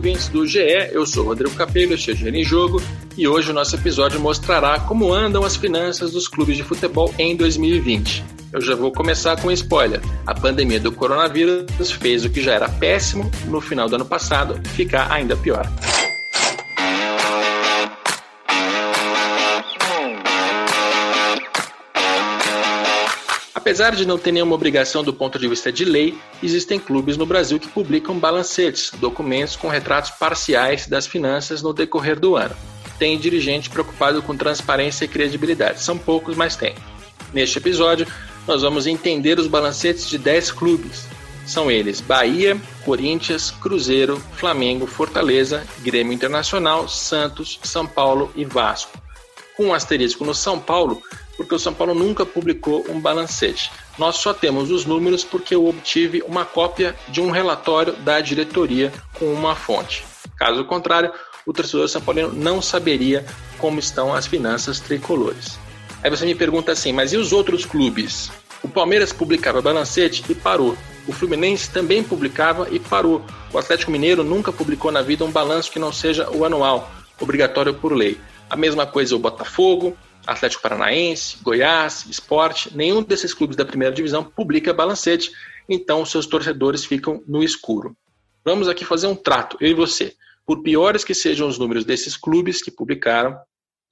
ouvintes do GE, eu sou Rodrigo Capello, este é em Jogo, e hoje o nosso episódio mostrará como andam as finanças dos clubes de futebol em 2020. Eu já vou começar com um spoiler. A pandemia do coronavírus fez o que já era péssimo no final do ano passado ficar ainda pior. Apesar de não ter nenhuma obrigação do ponto de vista de lei, existem clubes no Brasil que publicam balancetes, documentos com retratos parciais das finanças no decorrer do ano. Tem dirigente preocupado com transparência e credibilidade. São poucos, mas tem. Neste episódio, nós vamos entender os balancetes de 10 clubes. São eles Bahia, Corinthians, Cruzeiro, Flamengo, Fortaleza, Grêmio Internacional, Santos, São Paulo e Vasco. Com um asterisco no São Paulo, porque o São Paulo nunca publicou um balancete. Nós só temos os números porque eu obtive uma cópia de um relatório da diretoria com uma fonte. Caso contrário, o torcedor São Paulino não saberia como estão as finanças tricolores. Aí você me pergunta assim, mas e os outros clubes? O Palmeiras publicava balancete e parou. O Fluminense também publicava e parou. O Atlético Mineiro nunca publicou na vida um balanço que não seja o anual, obrigatório por lei. A mesma coisa o Botafogo, Atlético Paranaense, Goiás, Esporte, nenhum desses clubes da primeira divisão publica balancete, então seus torcedores ficam no escuro. Vamos aqui fazer um trato, eu e você. Por piores que sejam os números desses clubes que publicaram,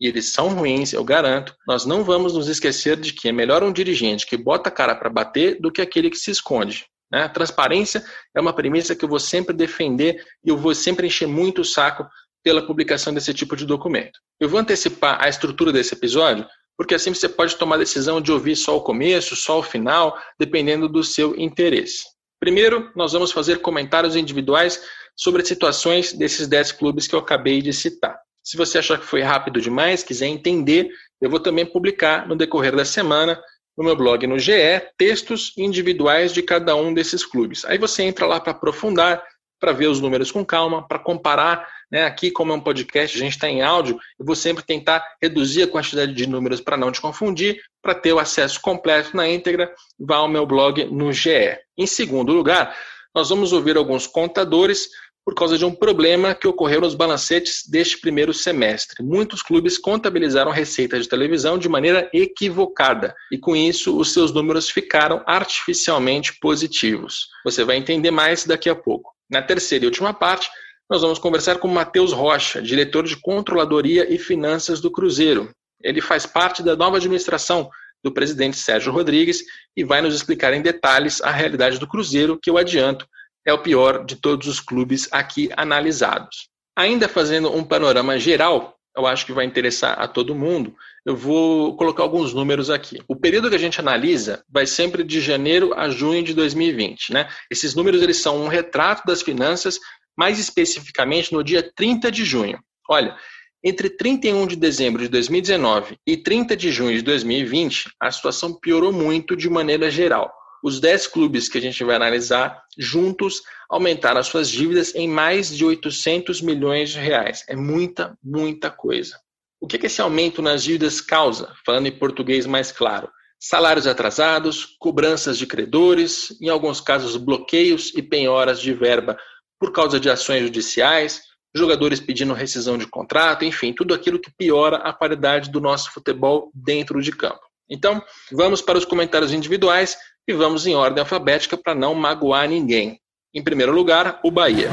e eles são ruins, eu garanto, nós não vamos nos esquecer de que é melhor um dirigente que bota a cara para bater do que aquele que se esconde. Né? Transparência é uma premissa que eu vou sempre defender e eu vou sempre encher muito o saco pela publicação desse tipo de documento. Eu vou antecipar a estrutura desse episódio, porque assim você pode tomar a decisão de ouvir só o começo, só o final, dependendo do seu interesse. Primeiro, nós vamos fazer comentários individuais sobre as situações desses 10 clubes que eu acabei de citar. Se você achar que foi rápido demais, quiser entender, eu vou também publicar no decorrer da semana no meu blog no GE textos individuais de cada um desses clubes. Aí você entra lá para aprofundar, para ver os números com calma, para comparar né? Aqui, como é um podcast, a gente está em áudio, eu vou sempre tentar reduzir a quantidade de números para não te confundir, para ter o acesso completo na íntegra, vá ao meu blog no GE. Em segundo lugar, nós vamos ouvir alguns contadores por causa de um problema que ocorreu nos balancetes deste primeiro semestre. Muitos clubes contabilizaram receitas de televisão de maneira equivocada e, com isso, os seus números ficaram artificialmente positivos. Você vai entender mais daqui a pouco. Na terceira e última parte, nós vamos conversar com Matheus Rocha, diretor de Controladoria e Finanças do Cruzeiro. Ele faz parte da nova administração do presidente Sérgio Rodrigues e vai nos explicar em detalhes a realidade do Cruzeiro, que eu adianto é o pior de todos os clubes aqui analisados. Ainda fazendo um panorama geral, eu acho que vai interessar a todo mundo, eu vou colocar alguns números aqui. O período que a gente analisa vai sempre de janeiro a junho de 2020. Né? Esses números eles são um retrato das finanças mais especificamente no dia 30 de junho. Olha, entre 31 de dezembro de 2019 e 30 de junho de 2020, a situação piorou muito de maneira geral. Os 10 clubes que a gente vai analisar juntos aumentaram as suas dívidas em mais de 800 milhões de reais. É muita, muita coisa. O que esse aumento nas dívidas causa? Falando em português mais claro. Salários atrasados, cobranças de credores, em alguns casos bloqueios e penhoras de verba por causa de ações judiciais, jogadores pedindo rescisão de contrato, enfim, tudo aquilo que piora a qualidade do nosso futebol dentro de campo. Então, vamos para os comentários individuais e vamos em ordem alfabética para não magoar ninguém. Em primeiro lugar, o Bahia.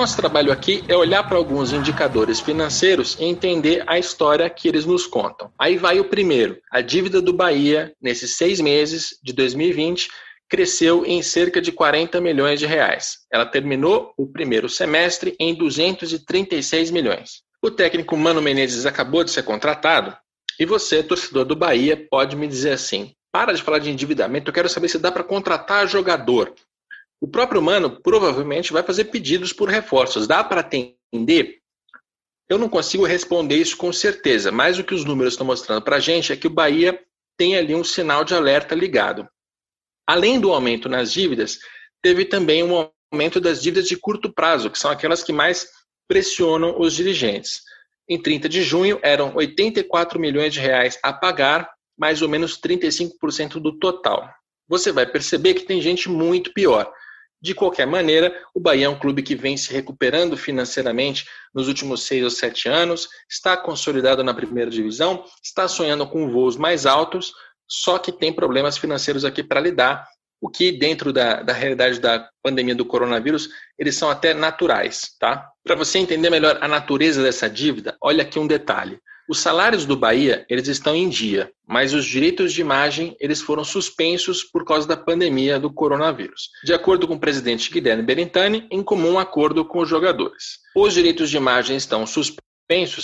Nosso trabalho aqui é olhar para alguns indicadores financeiros e entender a história que eles nos contam. Aí vai o primeiro. A dívida do Bahia, nesses seis meses de 2020, cresceu em cerca de 40 milhões de reais. Ela terminou o primeiro semestre em 236 milhões. O técnico Mano Menezes acabou de ser contratado e você, torcedor do Bahia, pode me dizer assim: para de falar de endividamento, eu quero saber se dá para contratar jogador. O próprio Mano provavelmente vai fazer pedidos por reforços. Dá para atender? Eu não consigo responder isso com certeza, mas o que os números estão mostrando para a gente é que o Bahia tem ali um sinal de alerta ligado. Além do aumento nas dívidas, teve também um aumento das dívidas de curto prazo, que são aquelas que mais pressionam os dirigentes. Em 30 de junho, eram 84 milhões de reais a pagar, mais ou menos 35% do total. Você vai perceber que tem gente muito pior. De qualquer maneira, o Bahia é um clube que vem se recuperando financeiramente nos últimos seis ou sete anos, está consolidado na primeira divisão, está sonhando com voos mais altos, só que tem problemas financeiros aqui para lidar o que dentro da, da realidade da pandemia do coronavírus, eles são até naturais, tá? Para você entender melhor a natureza dessa dívida, olha aqui um detalhe. Os salários do Bahia, eles estão em dia, mas os direitos de imagem, eles foram suspensos por causa da pandemia do coronavírus. De acordo com o presidente Guilherme Berentani, em comum acordo com os jogadores. Os direitos de imagem estão suspensos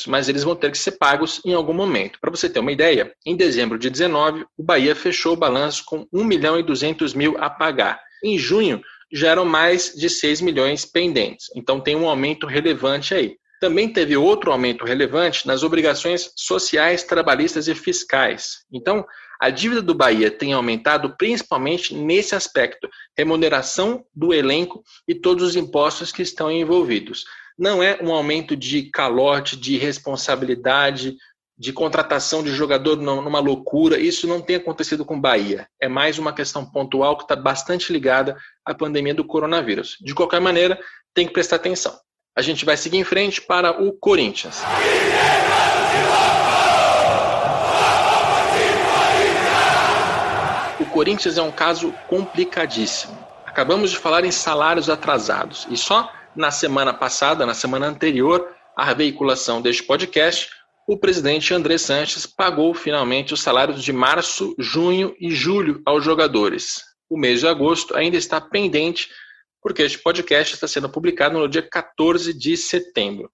mas eles vão ter que ser pagos em algum momento. Para você ter uma ideia, em dezembro de 19, o Bahia fechou o balanço com 1 milhão e 200 mil a pagar. Em junho, já eram mais de 6 milhões pendentes. Então tem um aumento relevante aí. Também teve outro aumento relevante nas obrigações sociais, trabalhistas e fiscais. Então, a dívida do Bahia tem aumentado principalmente nesse aspecto, remuneração do elenco e todos os impostos que estão envolvidos não é um aumento de calote, de responsabilidade, de contratação de jogador numa loucura. Isso não tem acontecido com o Bahia. É mais uma questão pontual que está bastante ligada à pandemia do coronavírus. De qualquer maneira, tem que prestar atenção. A gente vai seguir em frente para o Corinthians. O Corinthians é um caso complicadíssimo. Acabamos de falar em salários atrasados e só na semana passada, na semana anterior à veiculação deste podcast, o presidente André Sanches pagou finalmente os salários de março, junho e julho aos jogadores. O mês de agosto ainda está pendente, porque este podcast está sendo publicado no dia 14 de setembro.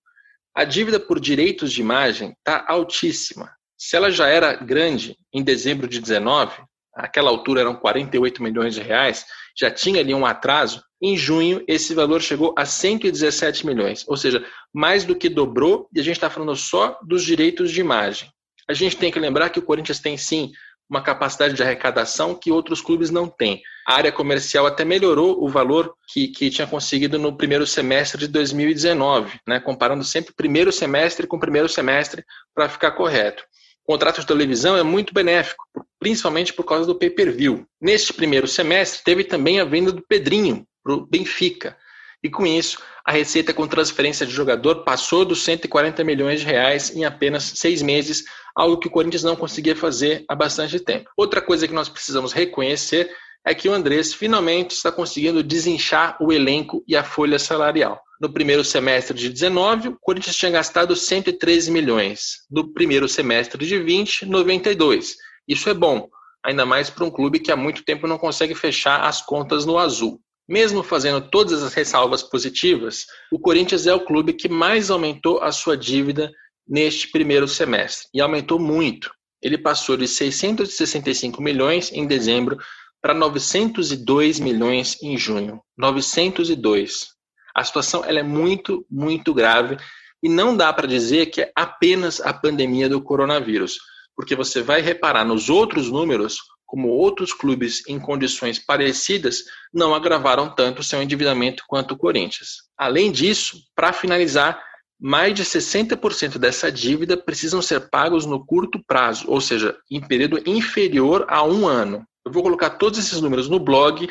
A dívida por direitos de imagem está altíssima. Se ela já era grande em dezembro de 19, aquela altura eram 48 milhões de reais, já tinha ali um atraso, em junho esse valor chegou a 117 milhões, ou seja, mais do que dobrou, e a gente está falando só dos direitos de imagem. A gente tem que lembrar que o Corinthians tem sim uma capacidade de arrecadação que outros clubes não têm. A área comercial até melhorou o valor que, que tinha conseguido no primeiro semestre de 2019, né? comparando sempre primeiro semestre com primeiro semestre para ficar correto. O contrato de televisão é muito benéfico, principalmente por causa do pay-per-view. Neste primeiro semestre, teve também a venda do Pedrinho para o Benfica. E com isso, a receita com transferência de jogador passou dos 140 milhões de reais em apenas seis meses, algo que o Corinthians não conseguia fazer há bastante tempo. Outra coisa que nós precisamos reconhecer é que o Andrés finalmente está conseguindo desinchar o elenco e a folha salarial. No primeiro semestre de 19, o Corinthians tinha gastado 113 milhões. No primeiro semestre de 20, 92. Isso é bom, ainda mais para um clube que há muito tempo não consegue fechar as contas no azul. Mesmo fazendo todas as ressalvas positivas, o Corinthians é o clube que mais aumentou a sua dívida neste primeiro semestre e aumentou muito. Ele passou de 665 milhões em dezembro para 902 milhões em junho. 902. A situação ela é muito, muito grave e não dá para dizer que é apenas a pandemia do coronavírus, porque você vai reparar nos outros números como outros clubes em condições parecidas não agravaram tanto seu endividamento quanto o Corinthians. Além disso, para finalizar, mais de 60% dessa dívida precisam ser pagos no curto prazo, ou seja, em período inferior a um ano. Eu vou colocar todos esses números no blog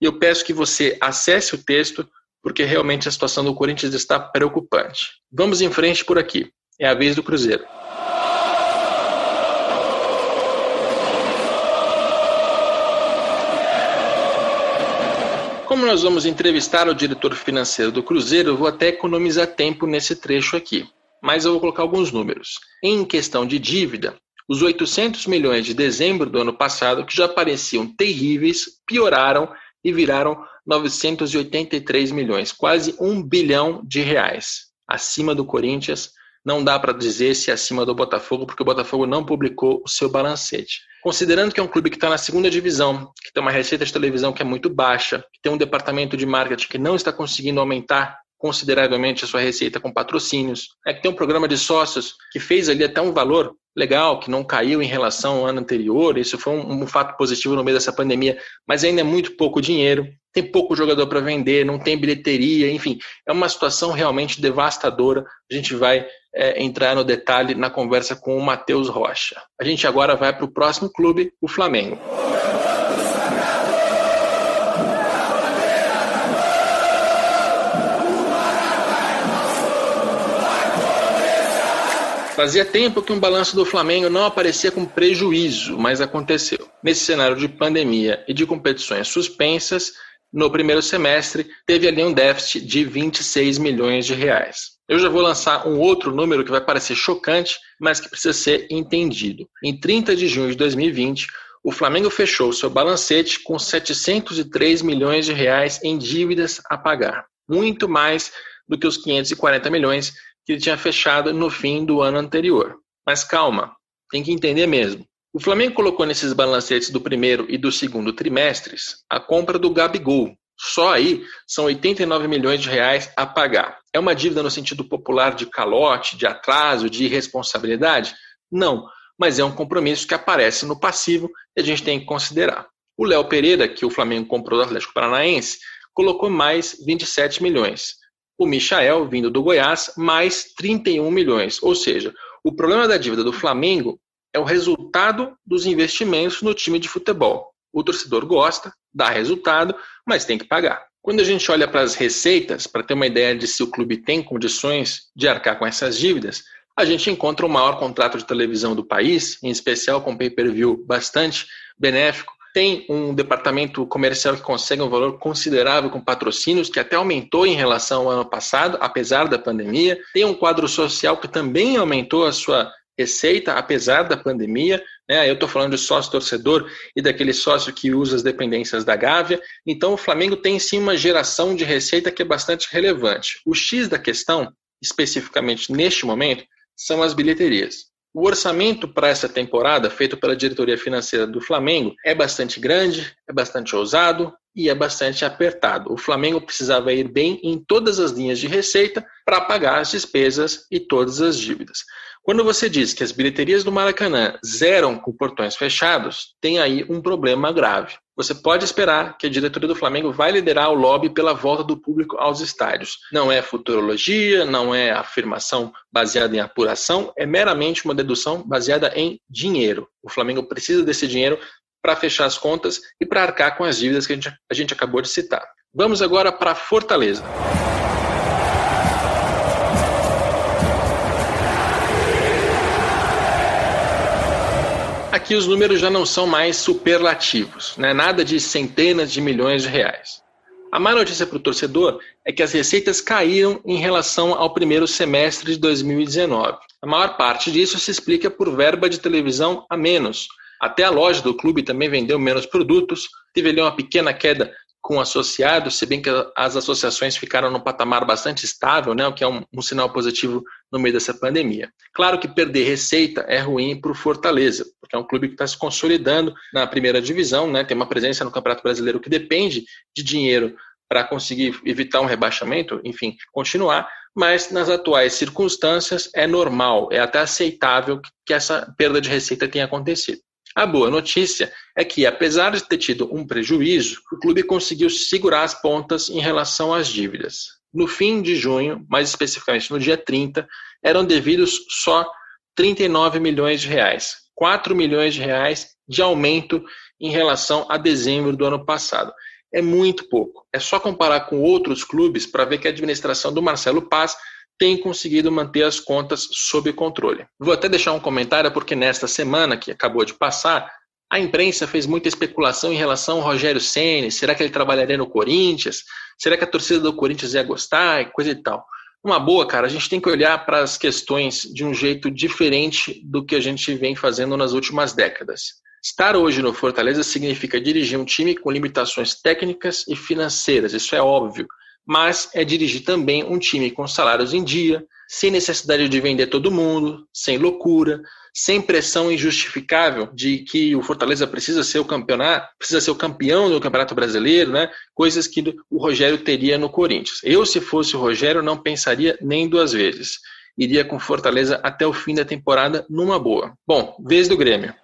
e eu peço que você acesse o texto, porque realmente a situação do Corinthians está preocupante. Vamos em frente por aqui. É a vez do Cruzeiro. Como nós vamos entrevistar o diretor financeiro do Cruzeiro, eu vou até economizar tempo nesse trecho aqui. Mas eu vou colocar alguns números. Em questão de dívida, os 800 milhões de dezembro do ano passado, que já pareciam terríveis, pioraram e viraram 983 milhões, quase um bilhão de reais. Acima do Corinthians, não dá para dizer se é acima do Botafogo, porque o Botafogo não publicou o seu balancete. Considerando que é um clube que está na segunda divisão, que tem uma receita de televisão que é muito baixa, que tem um departamento de marketing que não está conseguindo aumentar consideravelmente a sua receita com patrocínios, é que tem um programa de sócios que fez ali até um valor legal, que não caiu em relação ao ano anterior, isso foi um, um fato positivo no meio dessa pandemia, mas ainda é muito pouco dinheiro, tem pouco jogador para vender, não tem bilheteria, enfim, é uma situação realmente devastadora. A gente vai é, entrar no detalhe na conversa com o Matheus Rocha. A gente agora vai para o próximo clube, o Flamengo. Fazia tempo que um balanço do Flamengo não aparecia com prejuízo, mas aconteceu. Nesse cenário de pandemia e de competições suspensas, no primeiro semestre teve ali um déficit de 26 milhões de reais. Eu já vou lançar um outro número que vai parecer chocante, mas que precisa ser entendido. Em 30 de junho de 2020, o Flamengo fechou seu balancete com 703 milhões de reais em dívidas a pagar, muito mais do que os 540 milhões que ele tinha fechado no fim do ano anterior. Mas calma, tem que entender mesmo. O Flamengo colocou nesses balancetes do primeiro e do segundo trimestres a compra do Gabigol. Só aí são 89 milhões de reais a pagar. É uma dívida no sentido popular de calote, de atraso, de irresponsabilidade? Não, mas é um compromisso que aparece no passivo e a gente tem que considerar. O Léo Pereira, que o Flamengo comprou do Atlético Paranaense, colocou mais 27 milhões o Michael, vindo do Goiás, mais 31 milhões. Ou seja, o problema da dívida do Flamengo é o resultado dos investimentos no time de futebol. O torcedor gosta, dá resultado, mas tem que pagar. Quando a gente olha para as receitas, para ter uma ideia de se o clube tem condições de arcar com essas dívidas, a gente encontra o maior contrato de televisão do país, em especial com pay-per-view bastante benéfico, tem um departamento comercial que consegue um valor considerável com patrocínios, que até aumentou em relação ao ano passado, apesar da pandemia. Tem um quadro social que também aumentou a sua receita, apesar da pandemia. Né? Eu estou falando de sócio torcedor e daquele sócio que usa as dependências da Gávea. Então, o Flamengo tem sim uma geração de receita que é bastante relevante. O X da questão, especificamente neste momento, são as bilheterias. O orçamento para essa temporada, feito pela diretoria financeira do Flamengo, é bastante grande, é bastante ousado e é bastante apertado. O Flamengo precisava ir bem em todas as linhas de receita para pagar as despesas e todas as dívidas. Quando você diz que as bilheterias do Maracanã zeram com portões fechados, tem aí um problema grave. Você pode esperar que a diretoria do Flamengo vai liderar o lobby pela volta do público aos estádios. Não é futurologia, não é afirmação baseada em apuração, é meramente uma dedução baseada em dinheiro. O Flamengo precisa desse dinheiro para fechar as contas e para arcar com as dívidas que a gente, a gente acabou de citar. Vamos agora para Fortaleza. Aqui os números já não são mais superlativos, né? nada de centenas de milhões de reais. A má notícia para o torcedor é que as receitas caíram em relação ao primeiro semestre de 2019. A maior parte disso se explica por verba de televisão a menos. Até a loja do clube também vendeu menos produtos, teve ali uma pequena queda com associados, se bem que as associações ficaram num patamar bastante estável, né, o que é um, um sinal positivo no meio dessa pandemia. Claro que perder receita é ruim para o Fortaleza, porque é um clube que está se consolidando na primeira divisão, né, tem uma presença no Campeonato Brasileiro que depende de dinheiro para conseguir evitar um rebaixamento, enfim, continuar, mas nas atuais circunstâncias é normal, é até aceitável que essa perda de receita tenha acontecido. A boa notícia é que, apesar de ter tido um prejuízo, o clube conseguiu segurar as pontas em relação às dívidas. No fim de junho, mais especificamente no dia 30, eram devidos só 39 milhões de reais, 4 milhões de reais de aumento em relação a dezembro do ano passado. É muito pouco. É só comparar com outros clubes para ver que a administração do Marcelo Paz tem conseguido manter as contas sob controle. Vou até deixar um comentário, porque nesta semana que acabou de passar, a imprensa fez muita especulação em relação ao Rogério Ceni. Será que ele trabalharia no Corinthians? Será que a torcida do Corinthians ia gostar? Coisa e tal. Uma boa, cara, a gente tem que olhar para as questões de um jeito diferente do que a gente vem fazendo nas últimas décadas. Estar hoje no Fortaleza significa dirigir um time com limitações técnicas e financeiras, isso é óbvio mas é dirigir também um time com salários em dia, sem necessidade de vender todo mundo, sem loucura, sem pressão injustificável de que o Fortaleza precisa ser o campeonato, precisa ser o campeão do Campeonato Brasileiro, né? Coisas que o Rogério teria no Corinthians. Eu, se fosse o Rogério, não pensaria nem duas vezes. Iria com Fortaleza até o fim da temporada numa boa. Bom, vez do Grêmio.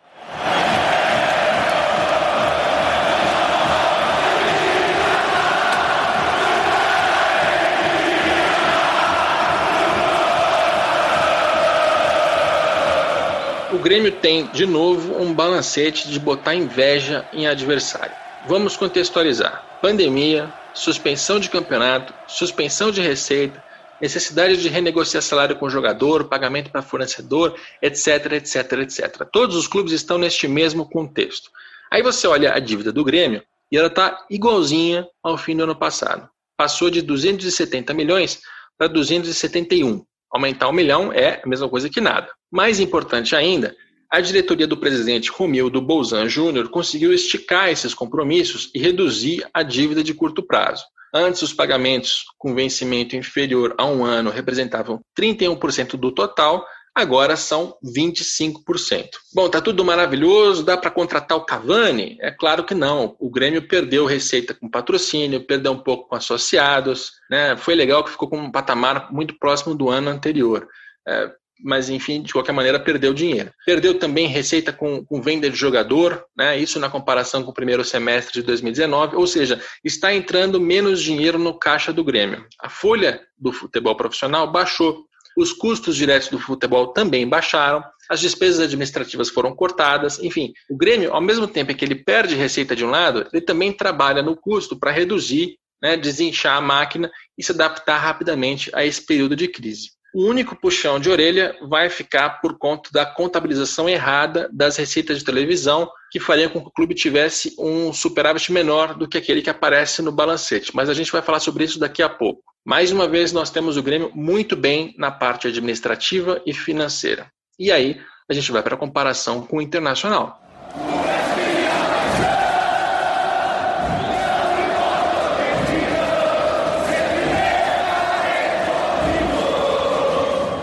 O Grêmio tem, de novo, um balancete de botar inveja em adversário. Vamos contextualizar: pandemia, suspensão de campeonato, suspensão de receita, necessidade de renegociar salário com o jogador, pagamento para fornecedor, etc, etc, etc. Todos os clubes estão neste mesmo contexto. Aí você olha a dívida do Grêmio e ela está igualzinha ao fim do ano passado. Passou de 270 milhões para 271. Aumentar um milhão é a mesma coisa que nada. Mais importante ainda, a diretoria do presidente Romildo Bolzan Júnior conseguiu esticar esses compromissos e reduzir a dívida de curto prazo. Antes, os pagamentos com vencimento inferior a um ano representavam 31% do total, agora são 25%. Bom, tá tudo maravilhoso, dá para contratar o Cavani? É claro que não. O Grêmio perdeu receita com patrocínio, perdeu um pouco com associados, né? Foi legal que ficou com um patamar muito próximo do ano anterior. É, mas enfim, de qualquer maneira, perdeu dinheiro. Perdeu também receita com, com, venda de jogador, né? isso na comparação com o primeiro semestre de 2019, ou seja, está entrando menos dinheiro no caixa do Grêmio. A folha do futebol profissional baixou os custos diretos do futebol também baixaram, as despesas administrativas foram cortadas, enfim, o Grêmio, ao mesmo tempo que ele perde receita de um lado, ele também trabalha no custo para reduzir, né, desinchar a máquina e se adaptar rapidamente a esse período de crise. O único puxão de orelha vai ficar por conta da contabilização errada das receitas de televisão, que faria com que o clube tivesse um superávit menor do que aquele que aparece no balancete. Mas a gente vai falar sobre isso daqui a pouco. Mais uma vez, nós temos o Grêmio muito bem na parte administrativa e financeira. E aí, a gente vai para a comparação com o Internacional.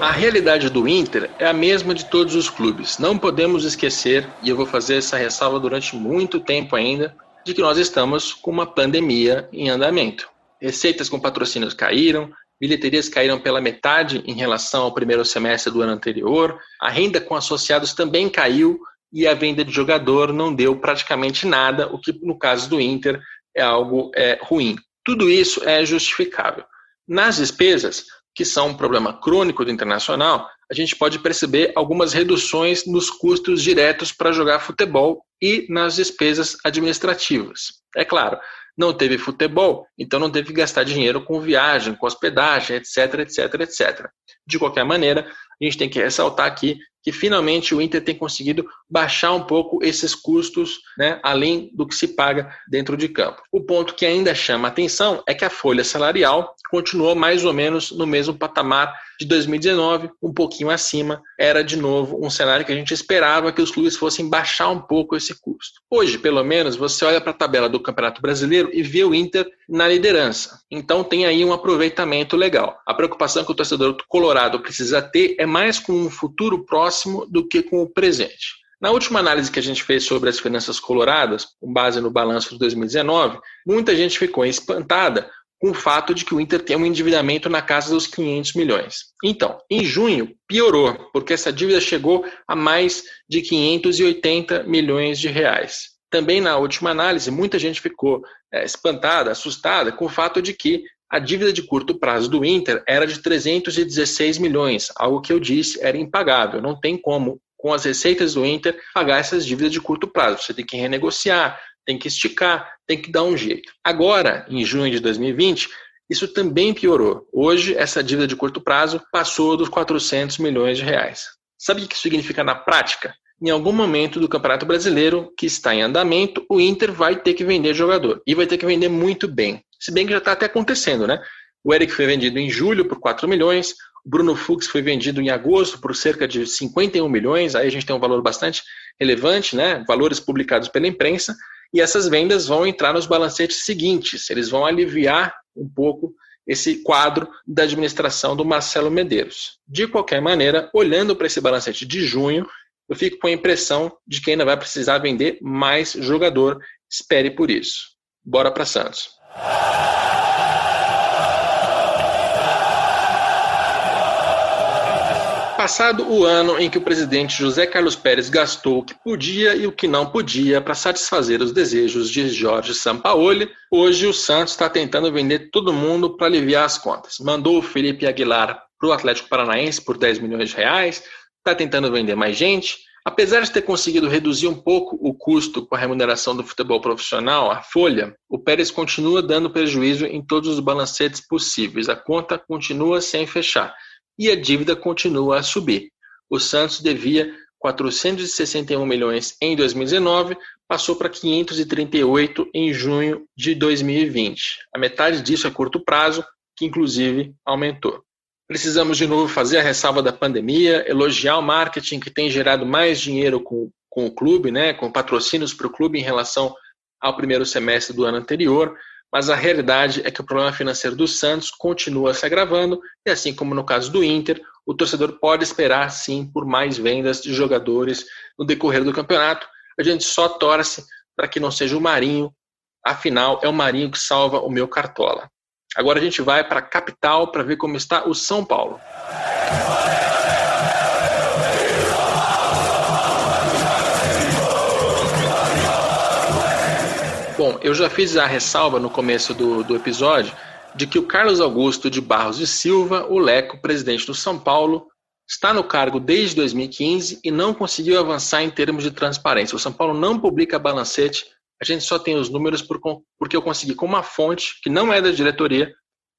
A realidade do Inter é a mesma de todos os clubes. Não podemos esquecer, e eu vou fazer essa ressalva durante muito tempo ainda, de que nós estamos com uma pandemia em andamento. Receitas com patrocínios caíram, bilheterias caíram pela metade em relação ao primeiro semestre do ano anterior, a renda com associados também caiu e a venda de jogador não deu praticamente nada, o que no caso do Inter é algo é, ruim. Tudo isso é justificável. Nas despesas, que são um problema crônico do internacional, a gente pode perceber algumas reduções nos custos diretos para jogar futebol e nas despesas administrativas. É claro, não teve futebol, então não teve que gastar dinheiro com viagem, com hospedagem, etc, etc, etc. De qualquer maneira, a gente tem que ressaltar aqui que finalmente o Inter tem conseguido baixar um pouco esses custos, né, além do que se paga dentro de campo. O ponto que ainda chama atenção é que a folha salarial continuou mais ou menos no mesmo patamar de 2019, um pouquinho acima. Era de novo um cenário que a gente esperava que os clubes fossem baixar um pouco esse custo. Hoje, pelo menos, você olha para a tabela do Campeonato Brasileiro e vê o Inter na liderança. Então tem aí um aproveitamento legal. A preocupação que o torcedor colorado precisa ter é mais com um futuro próximo do que com o presente. Na última análise que a gente fez sobre as finanças coloradas, com base no balanço de 2019, muita gente ficou espantada com o fato de que o Inter tem um endividamento na casa dos 500 milhões. Então, em junho, piorou, porque essa dívida chegou a mais de 580 milhões de reais. Também na última análise, muita gente ficou é, espantada, assustada com o fato de que a dívida de curto prazo do Inter era de 316 milhões, algo que eu disse era impagável. Não tem como, com as receitas do Inter, pagar essas dívidas de curto prazo. Você tem que renegociar, tem que esticar, tem que dar um jeito. Agora, em junho de 2020, isso também piorou. Hoje, essa dívida de curto prazo passou dos 400 milhões de reais. Sabe o que isso significa na prática? Em algum momento do Campeonato Brasileiro, que está em andamento, o Inter vai ter que vender jogador. E vai ter que vender muito bem. Se bem que já está até acontecendo, né? O Eric foi vendido em julho por 4 milhões, o Bruno Fux foi vendido em agosto por cerca de 51 milhões, aí a gente tem um valor bastante relevante, né? Valores publicados pela imprensa. E essas vendas vão entrar nos balancetes seguintes, eles vão aliviar um pouco esse quadro da administração do Marcelo Medeiros. De qualquer maneira, olhando para esse balancete de junho, eu fico com a impressão de que ainda vai precisar vender mais jogador. Espere por isso. Bora para Santos. Passado o ano em que o presidente José Carlos Pérez gastou o que podia e o que não podia para satisfazer os desejos de Jorge Sampaoli, hoje o Santos está tentando vender todo mundo para aliviar as contas. Mandou o Felipe Aguilar para o Atlético Paranaense por 10 milhões de reais, está tentando vender mais gente. Apesar de ter conseguido reduzir um pouco o custo com a remuneração do futebol profissional, a folha, o Pérez continua dando prejuízo em todos os balancetes possíveis. A conta continua sem fechar e a dívida continua a subir. O Santos devia 461 milhões em 2019, passou para 538 em junho de 2020. A metade disso é curto prazo, que inclusive aumentou. Precisamos de novo fazer a ressalva da pandemia, elogiar o marketing que tem gerado mais dinheiro com, com o clube, né, com patrocínios para o clube em relação ao primeiro semestre do ano anterior, mas a realidade é que o problema financeiro do Santos continua se agravando e, assim como no caso do Inter, o torcedor pode esperar sim por mais vendas de jogadores no decorrer do campeonato. A gente só torce para que não seja o Marinho, afinal é o Marinho que salva o meu cartola. Agora a gente vai para a capital para ver como está o São Paulo. Bom, eu já fiz a ressalva no começo do, do episódio de que o Carlos Augusto de Barros e Silva, o Leco, presidente do São Paulo, está no cargo desde 2015 e não conseguiu avançar em termos de transparência. O São Paulo não publica balancete, a gente só tem os números por, porque eu consegui com uma fonte que não é da diretoria,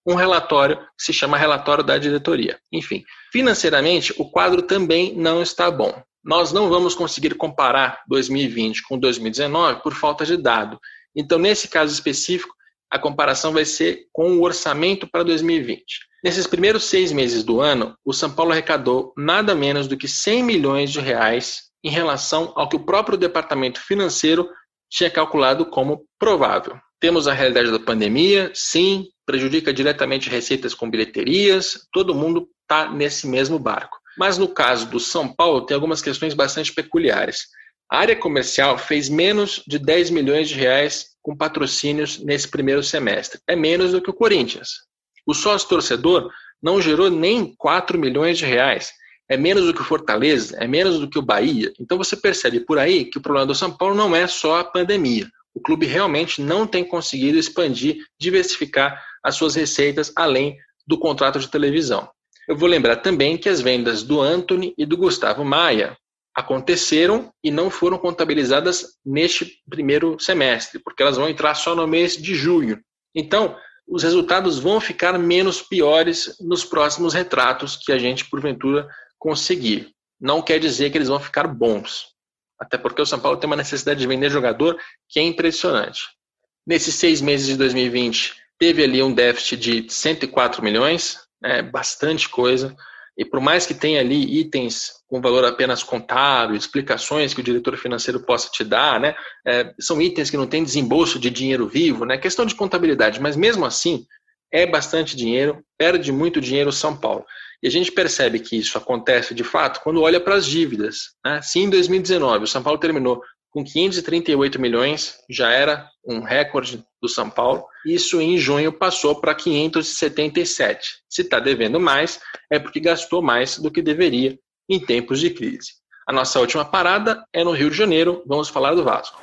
um relatório que se chama relatório da diretoria. Enfim, financeiramente o quadro também não está bom. Nós não vamos conseguir comparar 2020 com 2019 por falta de dado. Então, nesse caso específico, a comparação vai ser com o orçamento para 2020. Nesses primeiros seis meses do ano, o São Paulo arrecadou nada menos do que 100 milhões de reais em relação ao que o próprio departamento financeiro tinha calculado como provável. Temos a realidade da pandemia, sim, prejudica diretamente receitas com bilheterias, todo mundo está nesse mesmo barco. Mas no caso do São Paulo, tem algumas questões bastante peculiares. A área comercial fez menos de 10 milhões de reais com patrocínios nesse primeiro semestre. É menos do que o Corinthians. O sócio torcedor não gerou nem 4 milhões de reais. É menos do que o Fortaleza, é menos do que o Bahia. Então você percebe por aí que o problema do São Paulo não é só a pandemia. O clube realmente não tem conseguido expandir, diversificar as suas receitas além do contrato de televisão. Eu vou lembrar também que as vendas do Anthony e do Gustavo Maia aconteceram e não foram contabilizadas neste primeiro semestre, porque elas vão entrar só no mês de junho. Então, os resultados vão ficar menos piores nos próximos retratos que a gente, porventura, conseguir. Não quer dizer que eles vão ficar bons. Até porque o São Paulo tem uma necessidade de vender jogador que é impressionante. Nesses seis meses de 2020, teve ali um déficit de 104 milhões, é bastante coisa. E por mais que tenha ali itens com valor apenas contábil, explicações que o diretor financeiro possa te dar, né? É, são itens que não têm desembolso de dinheiro vivo, né? Questão de contabilidade, mas mesmo assim é bastante dinheiro, perde muito dinheiro São Paulo. E a gente percebe que isso acontece de fato quando olha para as dívidas. Né? Se em 2019 o São Paulo terminou com 538 milhões, já era um recorde do São Paulo. Isso em junho passou para 577. Se está devendo mais, é porque gastou mais do que deveria em tempos de crise. A nossa última parada é no Rio de Janeiro. Vamos falar do Vasco.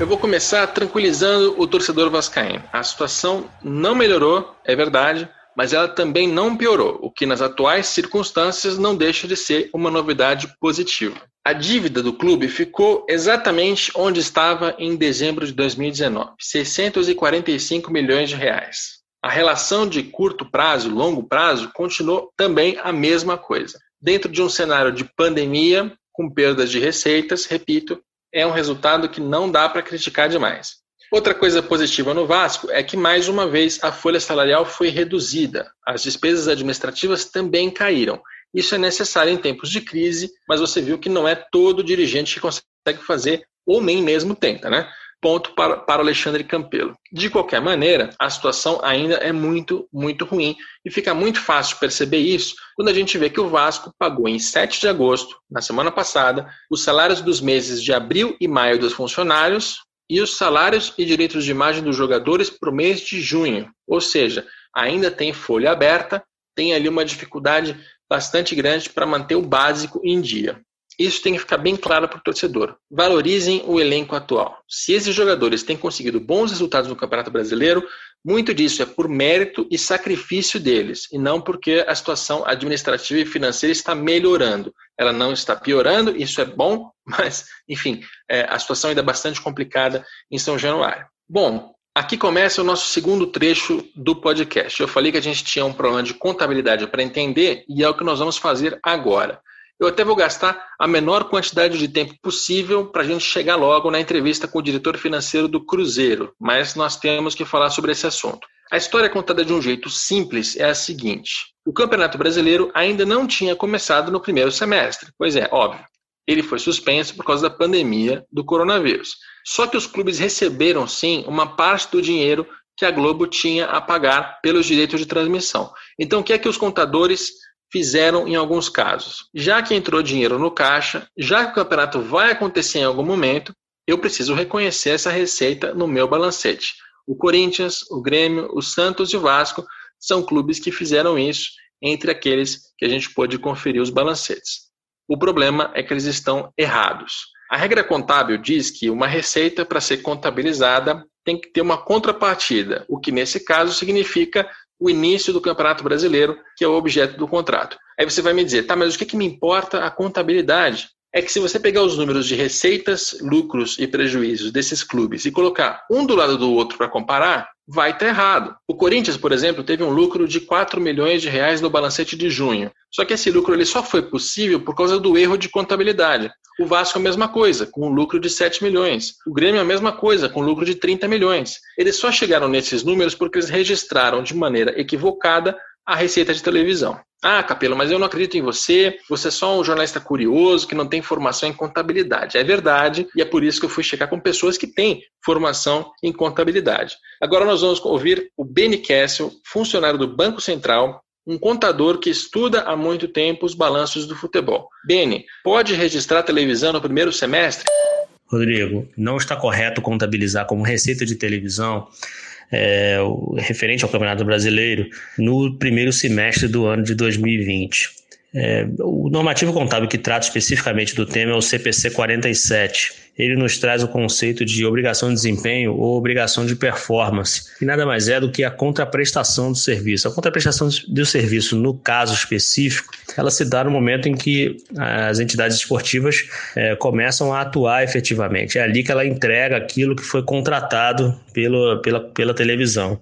Eu vou começar tranquilizando o torcedor vascaíno. A situação não melhorou, é verdade, mas ela também não piorou, o que nas atuais circunstâncias não deixa de ser uma novidade positiva. A dívida do clube ficou exatamente onde estava em dezembro de 2019, 645 milhões de reais. A relação de curto prazo e longo prazo continuou também a mesma coisa. Dentro de um cenário de pandemia, com perdas de receitas, repito, é um resultado que não dá para criticar demais. Outra coisa positiva no Vasco é que, mais uma vez, a folha salarial foi reduzida. As despesas administrativas também caíram. Isso é necessário em tempos de crise, mas você viu que não é todo dirigente que consegue fazer, ou nem mesmo tenta, né? ponto para, para Alexandre Campelo. De qualquer maneira, a situação ainda é muito, muito ruim e fica muito fácil perceber isso quando a gente vê que o Vasco pagou em 7 de agosto, na semana passada, os salários dos meses de abril e maio dos funcionários e os salários e direitos de imagem dos jogadores para o mês de junho. Ou seja, ainda tem folha aberta, tem ali uma dificuldade bastante grande para manter o básico em dia. Isso tem que ficar bem claro para o torcedor. Valorizem o elenco atual. Se esses jogadores têm conseguido bons resultados no Campeonato Brasileiro, muito disso é por mérito e sacrifício deles, e não porque a situação administrativa e financeira está melhorando. Ela não está piorando, isso é bom, mas, enfim, é, a situação ainda é bastante complicada em São Januário. Bom, aqui começa o nosso segundo trecho do podcast. Eu falei que a gente tinha um problema de contabilidade para entender, e é o que nós vamos fazer agora. Eu até vou gastar a menor quantidade de tempo possível para a gente chegar logo na entrevista com o diretor financeiro do Cruzeiro, mas nós temos que falar sobre esse assunto. A história contada de um jeito simples é a seguinte: o Campeonato Brasileiro ainda não tinha começado no primeiro semestre. Pois é, óbvio. Ele foi suspenso por causa da pandemia do coronavírus. Só que os clubes receberam sim uma parte do dinheiro que a Globo tinha a pagar pelos direitos de transmissão. Então, o que é que os contadores fizeram em alguns casos. Já que entrou dinheiro no caixa, já que o campeonato vai acontecer em algum momento, eu preciso reconhecer essa receita no meu balancete. O Corinthians, o Grêmio, o Santos e o Vasco são clubes que fizeram isso entre aqueles que a gente pôde conferir os balancetes. O problema é que eles estão errados. A regra contábil diz que uma receita, para ser contabilizada, tem que ter uma contrapartida, o que nesse caso significa o início do Campeonato Brasileiro, que é o objeto do contrato. Aí você vai me dizer, tá, mas o que, que me importa a contabilidade? É que se você pegar os números de receitas, lucros e prejuízos desses clubes e colocar um do lado do outro para comparar, vai estar errado. O Corinthians, por exemplo, teve um lucro de 4 milhões de reais no balancete de junho. Só que esse lucro ele só foi possível por causa do erro de contabilidade. O Vasco a mesma coisa, com um lucro de 7 milhões. O Grêmio a mesma coisa, com um lucro de 30 milhões. Eles só chegaram nesses números porque eles registraram de maneira equivocada a receita de televisão. Ah, Capelo, mas eu não acredito em você, você é só um jornalista curioso que não tem formação em contabilidade. É verdade, e é por isso que eu fui checar com pessoas que têm formação em contabilidade. Agora nós vamos ouvir o Benny Kessel, funcionário do Banco Central, um contador que estuda há muito tempo os balanços do futebol. Benny, pode registrar televisão no primeiro semestre? Rodrigo, não está correto contabilizar como receita de televisão é, referente ao Campeonato Brasileiro no primeiro semestre do ano de 2020. É, o normativo contábil que trata especificamente do tema é o CPC 47. Ele nos traz o conceito de obrigação de desempenho ou obrigação de performance, que nada mais é do que a contraprestação do serviço. A contraprestação do serviço, no caso específico, ela se dá no momento em que as entidades esportivas é, começam a atuar efetivamente. É ali que ela entrega aquilo que foi contratado pelo, pela, pela televisão.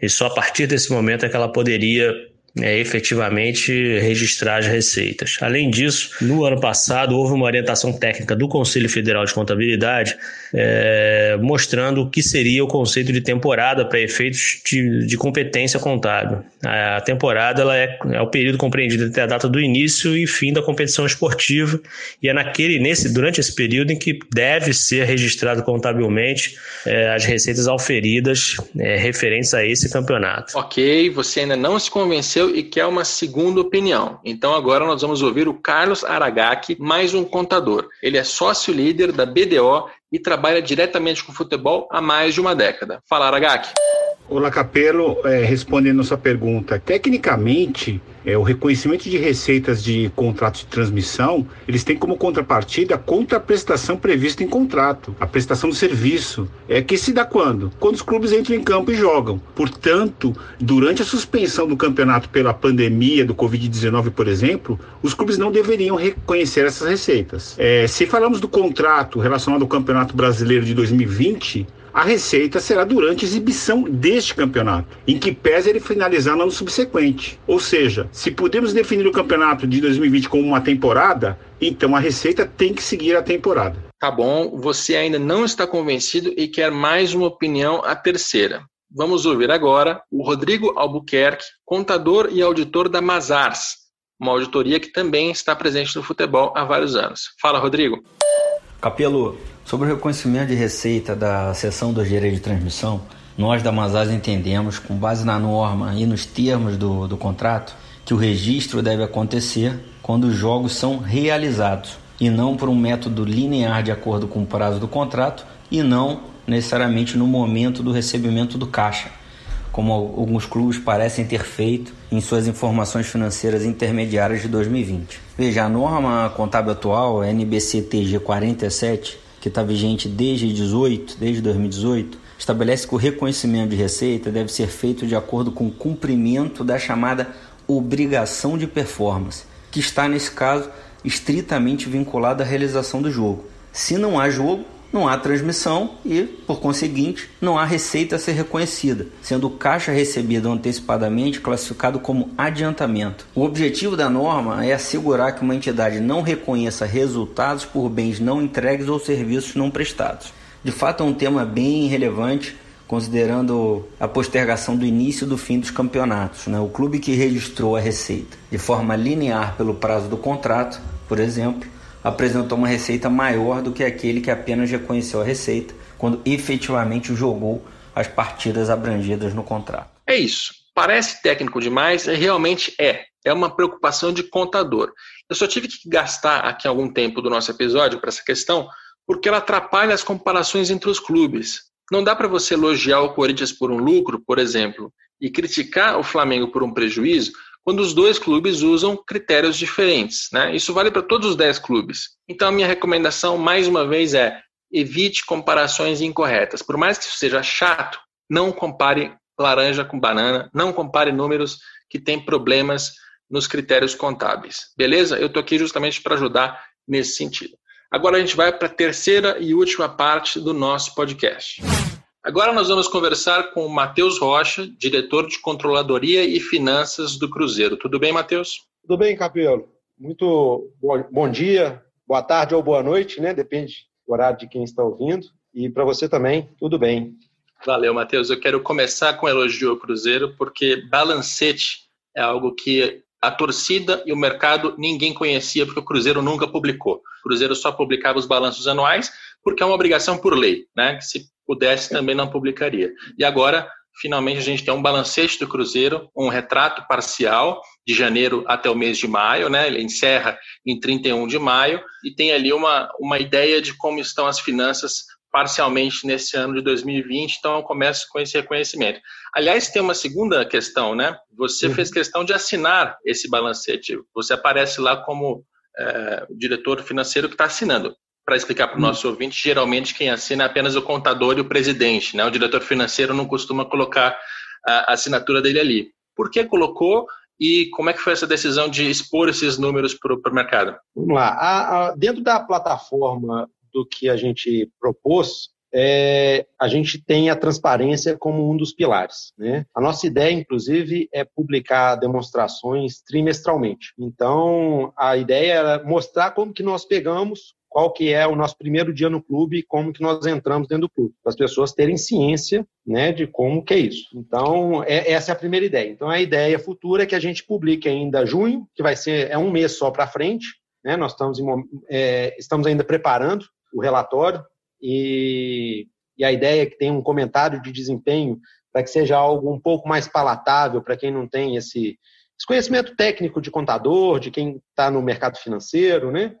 E só a partir desse momento é que ela poderia é, efetivamente registrar as receitas. Além disso, no ano passado houve uma orientação técnica do Conselho Federal de Contabilidade é, mostrando o que seria o conceito de temporada para efeitos de, de, competência contábil. A temporada ela é, é, o período compreendido entre a data do início e fim da competição esportiva e é naquele nesse durante esse período em que deve ser registrado contabilmente é, as receitas auferidas é, referentes a esse campeonato. Ok, você ainda não se convenceu e quer uma segunda opinião. Então agora nós vamos ouvir o Carlos Aragaki, mais um contador. Ele é sócio líder da BDO e trabalha diretamente com futebol há mais de uma década. Fala, Aragaki. Olá, Capelo, é, respondendo a sua pergunta, tecnicamente, é, o reconhecimento de receitas de contratos de transmissão, eles têm como contrapartida a contraprestação prevista em contrato, a prestação do serviço, é que se dá quando? Quando os clubes entram em campo e jogam. Portanto, durante a suspensão do campeonato pela pandemia do Covid-19, por exemplo, os clubes não deveriam reconhecer essas receitas. É, se falamos do contrato relacionado ao Campeonato Brasileiro de 2020, a receita será durante a exibição deste campeonato, em que pese ele finalizar no ano subsequente. Ou seja, se podemos definir o campeonato de 2020 como uma temporada, então a receita tem que seguir a temporada. Tá bom, você ainda não está convencido e quer mais uma opinião, a terceira. Vamos ouvir agora o Rodrigo Albuquerque, contador e auditor da Mazars, uma auditoria que também está presente no futebol há vários anos. Fala, Rodrigo. Capelo, Sobre o reconhecimento de receita da seção do direito de transmissão, nós da Masas entendemos, com base na norma e nos termos do, do contrato, que o registro deve acontecer quando os jogos são realizados e não por um método linear de acordo com o prazo do contrato e não necessariamente no momento do recebimento do caixa, como alguns clubes parecem ter feito em suas informações financeiras intermediárias de 2020. Veja, a norma contábil atual, NBCTG 47, que está vigente desde 18, desde 2018, estabelece que o reconhecimento de receita deve ser feito de acordo com o cumprimento da chamada obrigação de performance, que está, nesse caso, estritamente vinculada à realização do jogo. Se não há jogo, não há transmissão e, por conseguinte, não há receita a ser reconhecida, sendo o caixa recebido antecipadamente classificado como adiantamento. O objetivo da norma é assegurar que uma entidade não reconheça resultados por bens não entregues ou serviços não prestados. De fato, é um tema bem relevante, considerando a postergação do início do fim dos campeonatos. Né? O clube que registrou a receita de forma linear pelo prazo do contrato, por exemplo, apresentou uma receita maior do que aquele que apenas reconheceu a receita quando efetivamente jogou as partidas abrangidas no contrato. É isso. Parece técnico demais, e realmente é. É uma preocupação de contador. Eu só tive que gastar aqui algum tempo do nosso episódio para essa questão, porque ela atrapalha as comparações entre os clubes. Não dá para você elogiar o Corinthians por um lucro, por exemplo, e criticar o Flamengo por um prejuízo quando os dois clubes usam critérios diferentes. Né? Isso vale para todos os 10 clubes. Então, a minha recomendação, mais uma vez, é evite comparações incorretas. Por mais que isso seja chato, não compare laranja com banana, não compare números que têm problemas nos critérios contábeis. Beleza? Eu estou aqui justamente para ajudar nesse sentido. Agora a gente vai para a terceira e última parte do nosso podcast. Agora nós vamos conversar com o Matheus Rocha, diretor de Controladoria e Finanças do Cruzeiro. Tudo bem, Matheus? Tudo bem, Capelo. Muito bom dia, boa tarde ou boa noite, né? Depende do horário de quem está ouvindo. E para você também, tudo bem. Valeu, Matheus. Eu quero começar com um elogio ao Cruzeiro, porque balancete é algo que a torcida e o mercado ninguém conhecia, porque o Cruzeiro nunca publicou. O Cruzeiro só publicava os balanços anuais, porque é uma obrigação por lei, né? Que se pudesse também não publicaria. E agora, finalmente, a gente tem um balancete do Cruzeiro, um retrato parcial de janeiro até o mês de maio, né? Ele encerra em 31 de maio e tem ali uma, uma ideia de como estão as finanças parcialmente nesse ano de 2020, então eu começo com esse reconhecimento. Aliás, tem uma segunda questão, né? Você fez questão de assinar esse balancete. Você aparece lá como é, diretor financeiro que está assinando. Para explicar para o nosso ouvinte, geralmente quem assina é apenas o contador e o presidente, né? O diretor financeiro não costuma colocar a assinatura dele ali. Por que colocou e como é que foi essa decisão de expor esses números para o mercado? Vamos lá. A, a, dentro da plataforma do que a gente propôs, é, a gente tem a transparência como um dos pilares. Né? A nossa ideia, inclusive, é publicar demonstrações trimestralmente. Então, a ideia era mostrar como que nós pegamos qual que é o nosso primeiro dia no clube e como que nós entramos dentro do clube, para as pessoas terem ciência né, de como que é isso. Então, é, essa é a primeira ideia. Então, a ideia futura é que a gente publique ainda junho, que vai ser é um mês só para frente, né? nós estamos, em, é, estamos ainda preparando o relatório e, e a ideia é que tenha um comentário de desempenho para que seja algo um pouco mais palatável para quem não tem esse, esse, conhecimento técnico de contador, de quem está no mercado financeiro, né?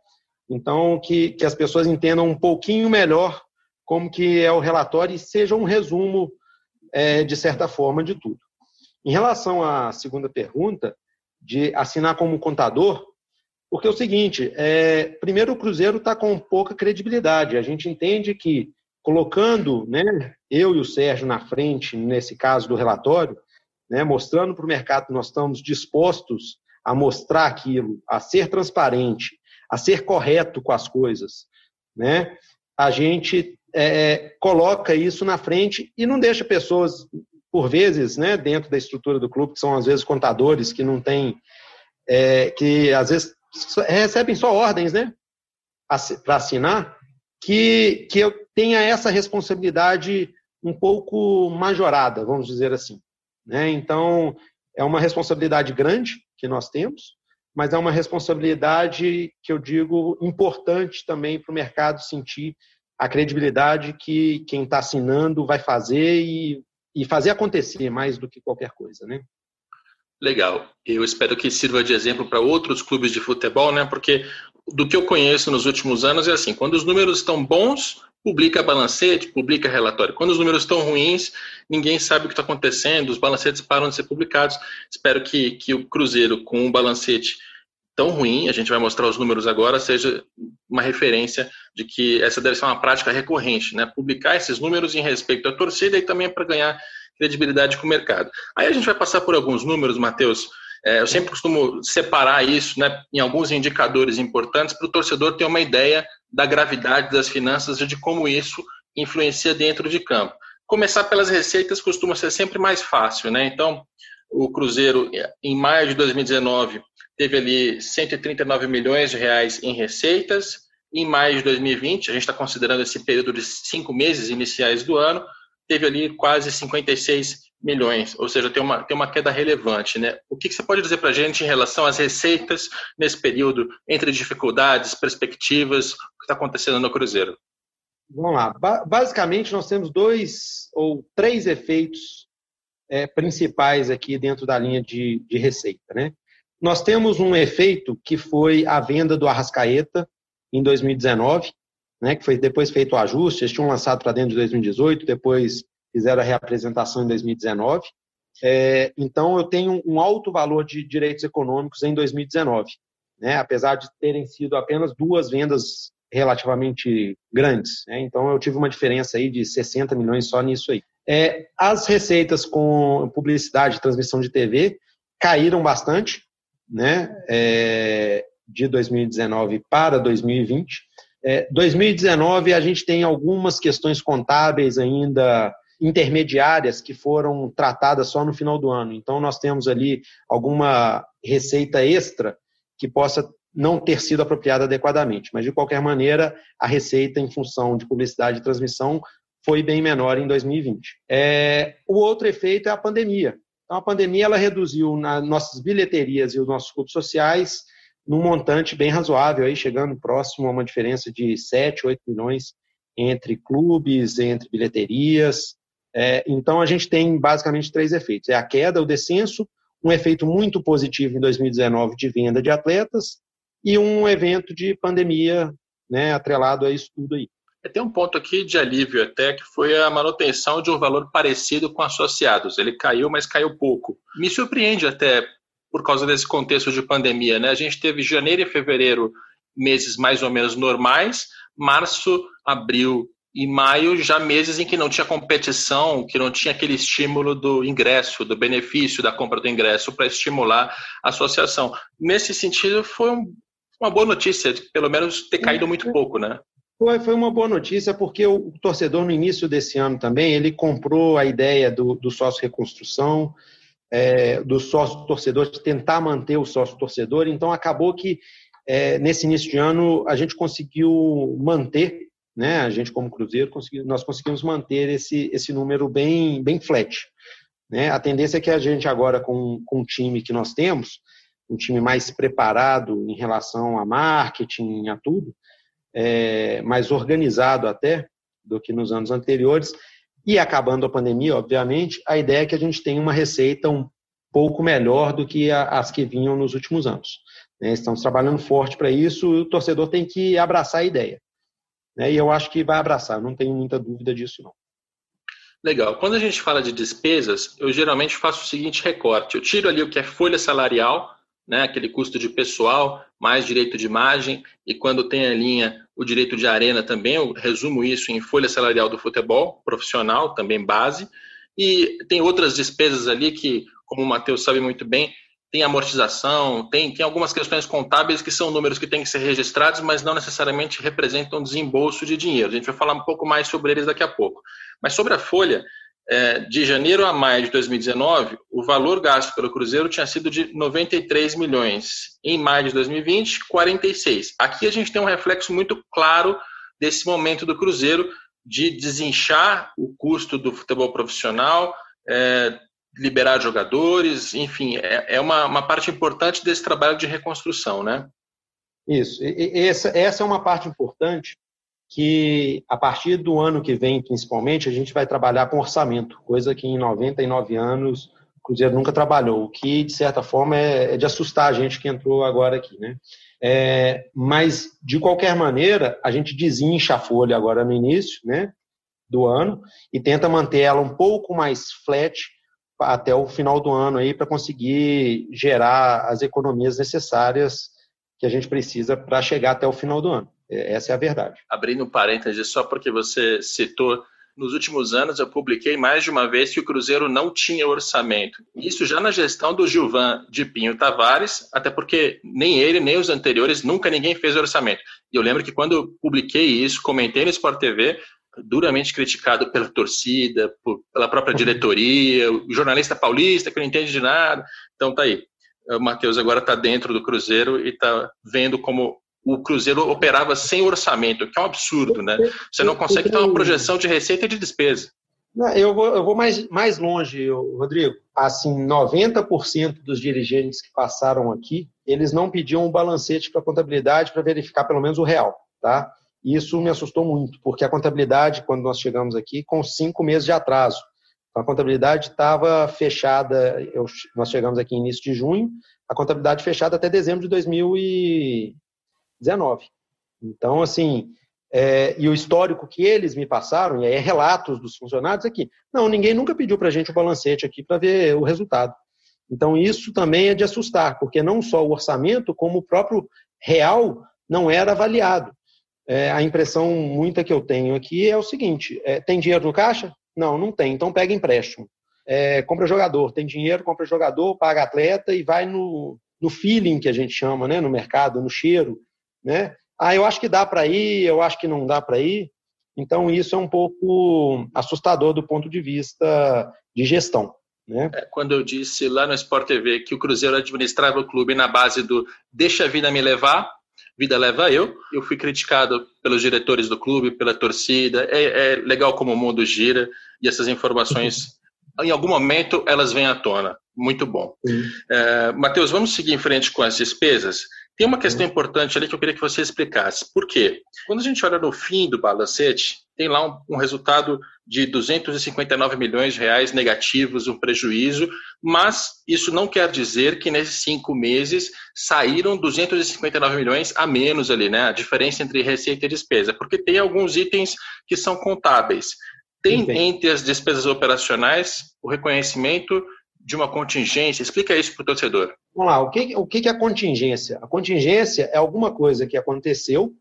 Então, que, que as pessoas entendam um pouquinho melhor como que é o relatório e seja um resumo, é, de certa forma, de tudo. Em relação à segunda pergunta, de assinar como contador, porque é o seguinte, é, primeiro o Cruzeiro está com pouca credibilidade. A gente entende que colocando né, eu e o Sérgio na frente, nesse caso do relatório, né, mostrando para o mercado que nós estamos dispostos a mostrar aquilo, a ser transparente, a ser correto com as coisas, né, a gente é, coloca isso na frente e não deixa pessoas, por vezes, né, dentro da estrutura do clube, que são às vezes contadores que não têm, é, que às vezes recebem só ordens, né? Para assinar, que, que eu tenha essa responsabilidade um pouco majorada, vamos dizer assim. Né? Então, é uma responsabilidade grande que nós temos, mas é uma responsabilidade que eu digo importante também para o mercado sentir a credibilidade que quem está assinando vai fazer e, e fazer acontecer mais do que qualquer coisa, né? Legal. Eu espero que sirva de exemplo para outros clubes de futebol, né? Porque do que eu conheço nos últimos anos é assim: quando os números estão bons, publica balancete, publica relatório. Quando os números estão ruins, ninguém sabe o que está acontecendo, os balancetes param de ser publicados. Espero que, que o Cruzeiro, com um balancete tão ruim, a gente vai mostrar os números agora, seja uma referência de que essa deve ser uma prática recorrente, né? Publicar esses números em respeito à torcida e também para ganhar credibilidade com o mercado. Aí a gente vai passar por alguns números, Matheus. É, eu sempre costumo separar isso né, em alguns indicadores importantes para o torcedor ter uma ideia da gravidade das finanças e de como isso influencia dentro de campo. Começar pelas receitas costuma ser sempre mais fácil, né? Então, o Cruzeiro, em maio de 2019, teve ali 139 milhões de reais em receitas. Em maio de 2020, a gente está considerando esse período de cinco meses iniciais do ano, teve ali quase 56 milhões, ou seja, tem uma, tem uma queda relevante. Né? O que, que você pode dizer para a gente em relação às receitas nesse período, entre dificuldades, perspectivas, o que está acontecendo no Cruzeiro? Vamos lá. Ba basicamente, nós temos dois ou três efeitos é, principais aqui dentro da linha de, de receita. Né? Nós temos um efeito que foi a venda do Arrascaeta em 2019, né, que foi depois feito o ajuste, eles tinham lançado para dentro de 2018, depois fizeram a reapresentação em 2019. É, então, eu tenho um alto valor de direitos econômicos em 2019, né, apesar de terem sido apenas duas vendas relativamente grandes. Né, então, eu tive uma diferença aí de 60 milhões só nisso aí. É, as receitas com publicidade e transmissão de TV caíram bastante, né, é, de 2019 para 2020. É, 2019 a gente tem algumas questões contábeis ainda intermediárias que foram tratadas só no final do ano. Então nós temos ali alguma receita extra que possa não ter sido apropriada adequadamente, mas de qualquer maneira a receita em função de publicidade e transmissão foi bem menor em 2020. É, o outro efeito é a pandemia. Então, a pandemia ela reduziu nossas bilheterias e os nossos clubes sociais num montante bem razoável, aí chegando próximo a uma diferença de 7, 8 milhões entre clubes, entre bilheterias. É, então, a gente tem basicamente três efeitos: é a queda, o descenso, um efeito muito positivo em 2019 de venda de atletas e um evento de pandemia né, atrelado a isso tudo aí. Tem um ponto aqui de alívio até, que foi a manutenção de um valor parecido com associados. Ele caiu, mas caiu pouco. Me surpreende até por causa desse contexto de pandemia. Né? A gente teve janeiro e fevereiro meses mais ou menos normais, março, abril e maio já meses em que não tinha competição, que não tinha aquele estímulo do ingresso, do benefício da compra do ingresso para estimular a associação. Nesse sentido, foi um, uma boa notícia, pelo menos ter caído muito pouco, né? Foi, foi uma boa notícia, porque o torcedor, no início desse ano também, ele comprou a ideia do, do sócio reconstrução, é, do sócio torcedor, de tentar manter o sócio torcedor. Então, acabou que é, nesse início de ano a gente conseguiu manter, né? A gente, como Cruzeiro, consegui, nós conseguimos manter esse, esse número bem, bem flat. Né? A tendência é que a gente agora, com, com o time que nós temos, um time mais preparado em relação a marketing, a tudo, é, mais organizado até do que nos anos anteriores. E acabando a pandemia, obviamente, a ideia é que a gente tenha uma receita um pouco melhor do que as que vinham nos últimos anos. Né? Estamos trabalhando forte para isso e o torcedor tem que abraçar a ideia. Né? E eu acho que vai abraçar, não tenho muita dúvida disso, não. Legal. Quando a gente fala de despesas, eu geralmente faço o seguinte recorte: eu tiro ali o que é folha salarial, né, aquele custo de pessoal, mais direito de imagem, e quando tem a linha o direito de arena também, eu resumo isso em folha salarial do futebol profissional, também base, e tem outras despesas ali que, como o Matheus sabe muito bem, tem amortização, tem, tem algumas questões contábeis que são números que têm que ser registrados, mas não necessariamente representam desembolso de dinheiro. A gente vai falar um pouco mais sobre eles daqui a pouco. Mas sobre a folha, de janeiro a maio de 2019, o valor gasto pelo Cruzeiro tinha sido de 93 milhões. Em maio de 2020, 46. Aqui a gente tem um reflexo muito claro desse momento do Cruzeiro de desinchar o custo do futebol profissional, é, liberar jogadores, enfim, é, é uma, uma, parte importante desse trabalho de reconstrução, né? Isso. E, essa, essa é uma parte importante que a partir do ano que vem, principalmente, a gente vai trabalhar com orçamento, coisa que em 99 anos o Cruzeiro nunca trabalhou, o que, de certa forma, é, é de assustar a gente que entrou agora aqui. Né? É, mas, de qualquer maneira, a gente desincha a folha agora no início né, do ano e tenta manter ela um pouco mais flat até o final do ano aí para conseguir gerar as economias necessárias que a gente precisa para chegar até o final do ano. É, essa é a verdade. Abrindo um parênteses, só porque você citou, nos últimos anos eu publiquei mais de uma vez que o Cruzeiro não tinha orçamento. Isso já na gestão do Gilvan de Pinho Tavares, até porque nem ele, nem os anteriores, nunca ninguém fez orçamento. E eu lembro que quando eu publiquei isso, comentei no Sport TV, duramente criticado pela torcida, por, pela própria diretoria, o jornalista paulista que não entende de nada. Então tá aí. O Matheus agora está dentro do Cruzeiro e está vendo como o Cruzeiro operava sem orçamento, que é um absurdo, né? Você não consegue ter uma projeção de receita e de despesa. Eu vou, eu vou mais, mais longe, Rodrigo. Assim, 90% dos dirigentes que passaram aqui, eles não pediam um balancete para a contabilidade para verificar pelo menos o real, tá? Isso me assustou muito, porque a contabilidade, quando nós chegamos aqui, com cinco meses de atraso. A contabilidade estava fechada, eu, nós chegamos aqui início de junho, a contabilidade fechada até dezembro de 2019. Então, assim, é, e o histórico que eles me passaram, e aí é relatos dos funcionários aqui, não, ninguém nunca pediu para a gente o balancete aqui para ver o resultado. Então, isso também é de assustar, porque não só o orçamento, como o próprio real não era avaliado. É, a impressão muita que eu tenho aqui é o seguinte: é, tem dinheiro no caixa? Não, não tem. Então pega empréstimo. É, compra jogador. Tem dinheiro, compra jogador, paga atleta e vai no, no feeling que a gente chama, né? No mercado, no cheiro, né? Ah, eu acho que dá para ir, eu acho que não dá para ir. Então isso é um pouco assustador do ponto de vista de gestão. Né? É, quando eu disse lá no Sport TV que o Cruzeiro administrava o clube na base do deixa a vida me levar, vida leva eu. Eu fui criticado pelos diretores do clube, pela torcida. É, é legal como o mundo gira e essas informações, em algum momento, elas vêm à tona. Muito bom. É, Matheus, vamos seguir em frente com as despesas. Tem uma questão importante ali que eu queria que você explicasse. Por quê? Quando a gente olha no fim do balancete, tem lá um, um, resultado de 259 milhões de reais negativos, um prejuízo, mas isso não quer dizer que nesses cinco meses saíram 259 milhões a menos ali, né? A diferença entre receita e despesa, porque tem alguns itens que são contábeis. Tem Entendi. entre as despesas operacionais o reconhecimento de uma contingência. Explica isso para o torcedor. Vamos lá, o que, o que é a contingência? A contingência é alguma coisa que aconteceu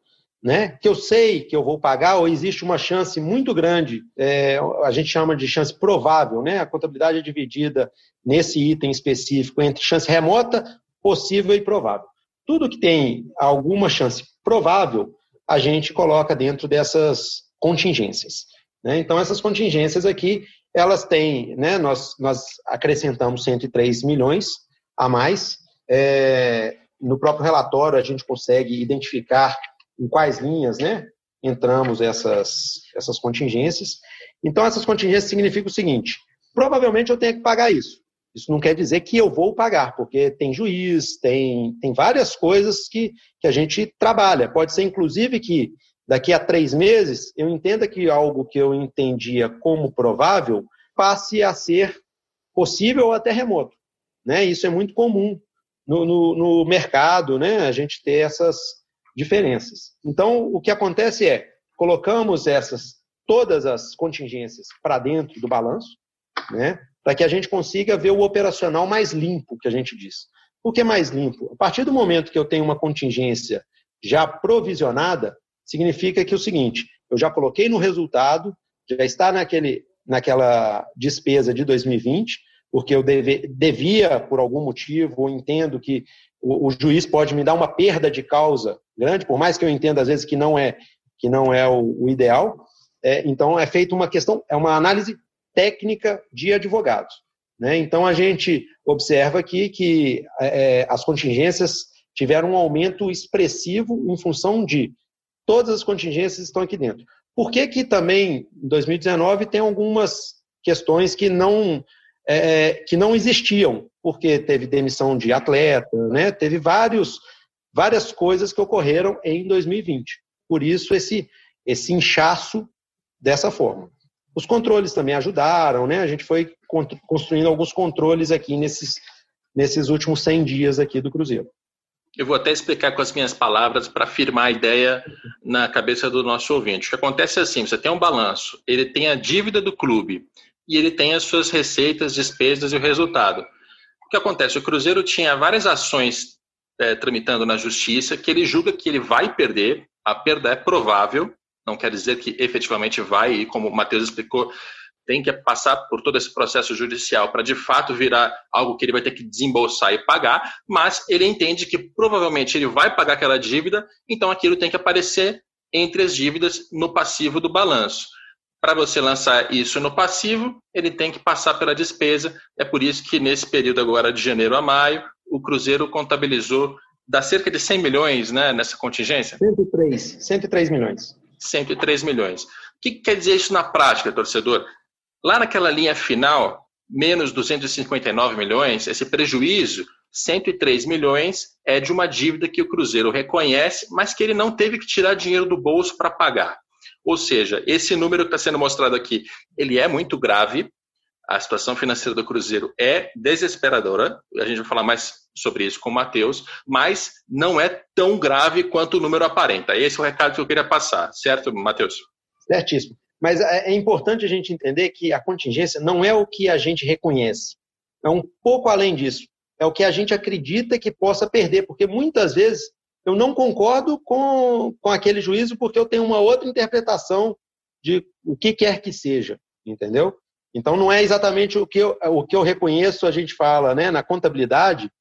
né, que eu sei que eu vou pagar, ou existe uma chance muito grande, é, a gente chama de chance provável, né? A contabilidade é dividida nesse item específico entre chance remota, possível e provável. Tudo que tem alguma chance provável, a gente coloca dentro dessas contingências. Né? Então, essas contingências aqui, elas têm, né, nós, nós acrescentamos 103 milhões a mais. É, no próprio relatório, a gente consegue identificar em quais linhas né, entramos essas, essas contingências. Então, essas contingências significam o seguinte: provavelmente eu tenho que pagar isso. Isso não quer dizer que eu vou pagar, porque tem juiz, tem, tem várias coisas que, que a gente trabalha. Pode ser, inclusive, que daqui a três meses eu entenda que algo que eu entendia como provável passe a ser possível ou até remoto. Né? Isso é muito comum no, no, no mercado, né? a gente ter essas, diferenças. Então, o que acontece é, colocamos essas todas as contingências para dentro do balanço, né, para que a gente consiga ver o operacional mais limpo, que a gente diz. Por que mais limpo? A partir do momento que eu tenho uma contingência já provisionada, significa que é o seguinte, eu já coloquei no resultado, já está naquele, naquela despesa de 2020, porque eu deve, devia, por algum motivo, ou entendo que o, o, juiz pode me dar uma perda de causa grande, por mais que eu entenda às vezes que não é que não é o, o ideal. É, então é feita uma questão, é uma análise técnica de advogados. Né? Então a gente observa aqui que é, as contingências tiveram um aumento expressivo em função de todas as contingências estão aqui dentro. Por que, que também em 2019 tem algumas questões que não é, que não existiam, porque teve demissão de atleta, né? teve vários, várias coisas que ocorreram em 2020. Por isso, esse, esse inchaço dessa forma. Os controles também ajudaram, né? A gente foi construindo alguns controles aqui nesses, nesses últimos 100 dias aqui do Cruzeiro. Eu vou até explicar com as minhas palavras para afirmar a ideia na cabeça do nosso ouvinte. O que acontece é assim: você tem um balanço, ele tem a dívida do clube e ele tem as suas receitas, despesas e o resultado. O que acontece? O Cruzeiro tinha várias ações é, tramitando na justiça que ele julga que ele vai perder, a perda é provável, não quer dizer que efetivamente vai, e como o Matheus explicou, tem que passar por todo esse processo judicial para de fato virar algo que ele vai ter que desembolsar e pagar, mas ele entende que provavelmente ele vai pagar aquela dívida, então aquilo tem que aparecer entre as dívidas no passivo do balanço. Para você lançar isso no passivo, ele tem que passar pela despesa. É por isso que nesse período agora de janeiro a maio, o Cruzeiro contabilizou dá cerca de 100 milhões né, nessa contingência? 103, 103 milhões. 103 milhões. O que quer dizer isso na prática, torcedor? Lá naquela linha final, menos 259 milhões, esse prejuízo, 103 milhões, é de uma dívida que o Cruzeiro reconhece, mas que ele não teve que tirar dinheiro do bolso para pagar. Ou seja, esse número que está sendo mostrado aqui, ele é muito grave, a situação financeira do Cruzeiro é desesperadora, a gente vai falar mais sobre isso com o Matheus, mas não é tão grave quanto o número aparenta. Esse é o recado que eu queria passar, certo, Matheus? Certíssimo. Mas é, é importante a gente entender que a contingência não é o que a gente reconhece. É um pouco além disso. É o que a gente acredita que possa perder, porque muitas vezes eu não concordo com, com aquele juízo porque eu tenho uma outra interpretação de o que quer que seja, entendeu? Então não é exatamente o que eu, o que eu reconheço, a gente fala, né? Na contabilidade,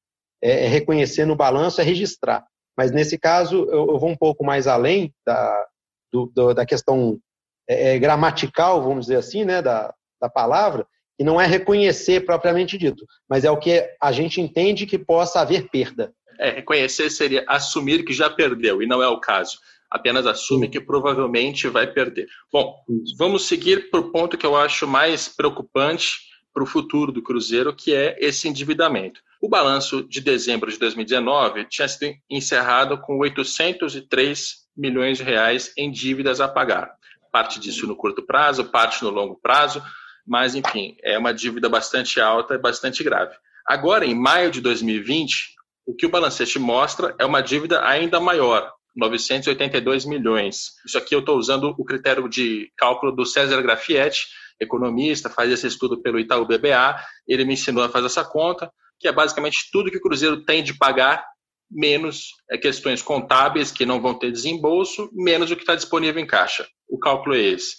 é, é reconhecer no balanço, é registrar. Mas nesse caso, eu, eu vou um pouco mais além da, do, do, da questão é, é, gramatical, vamos dizer assim, né, da, da palavra, e não é reconhecer propriamente dito, mas é o que a gente entende que possa haver perda. É, reconhecer seria assumir que já perdeu, e não é o caso. Apenas assume que provavelmente vai perder. Bom, vamos seguir para o ponto que eu acho mais preocupante para o futuro do Cruzeiro, que é esse endividamento. O balanço de dezembro de 2019 tinha sido encerrado com 803 milhões de reais em dívidas a pagar parte disso no curto prazo, parte no longo prazo, mas enfim, é uma dívida bastante alta e bastante grave. Agora, em maio de 2020, o que o balancete mostra é uma dívida ainda maior, 982 milhões. Isso aqui eu estou usando o critério de cálculo do César Grafietti, economista, faz esse estudo pelo Itaú BBA. Ele me ensinou a fazer essa conta, que é basicamente tudo que o Cruzeiro tem de pagar menos é, questões contábeis que não vão ter desembolso, menos o que está disponível em caixa. O cálculo é esse.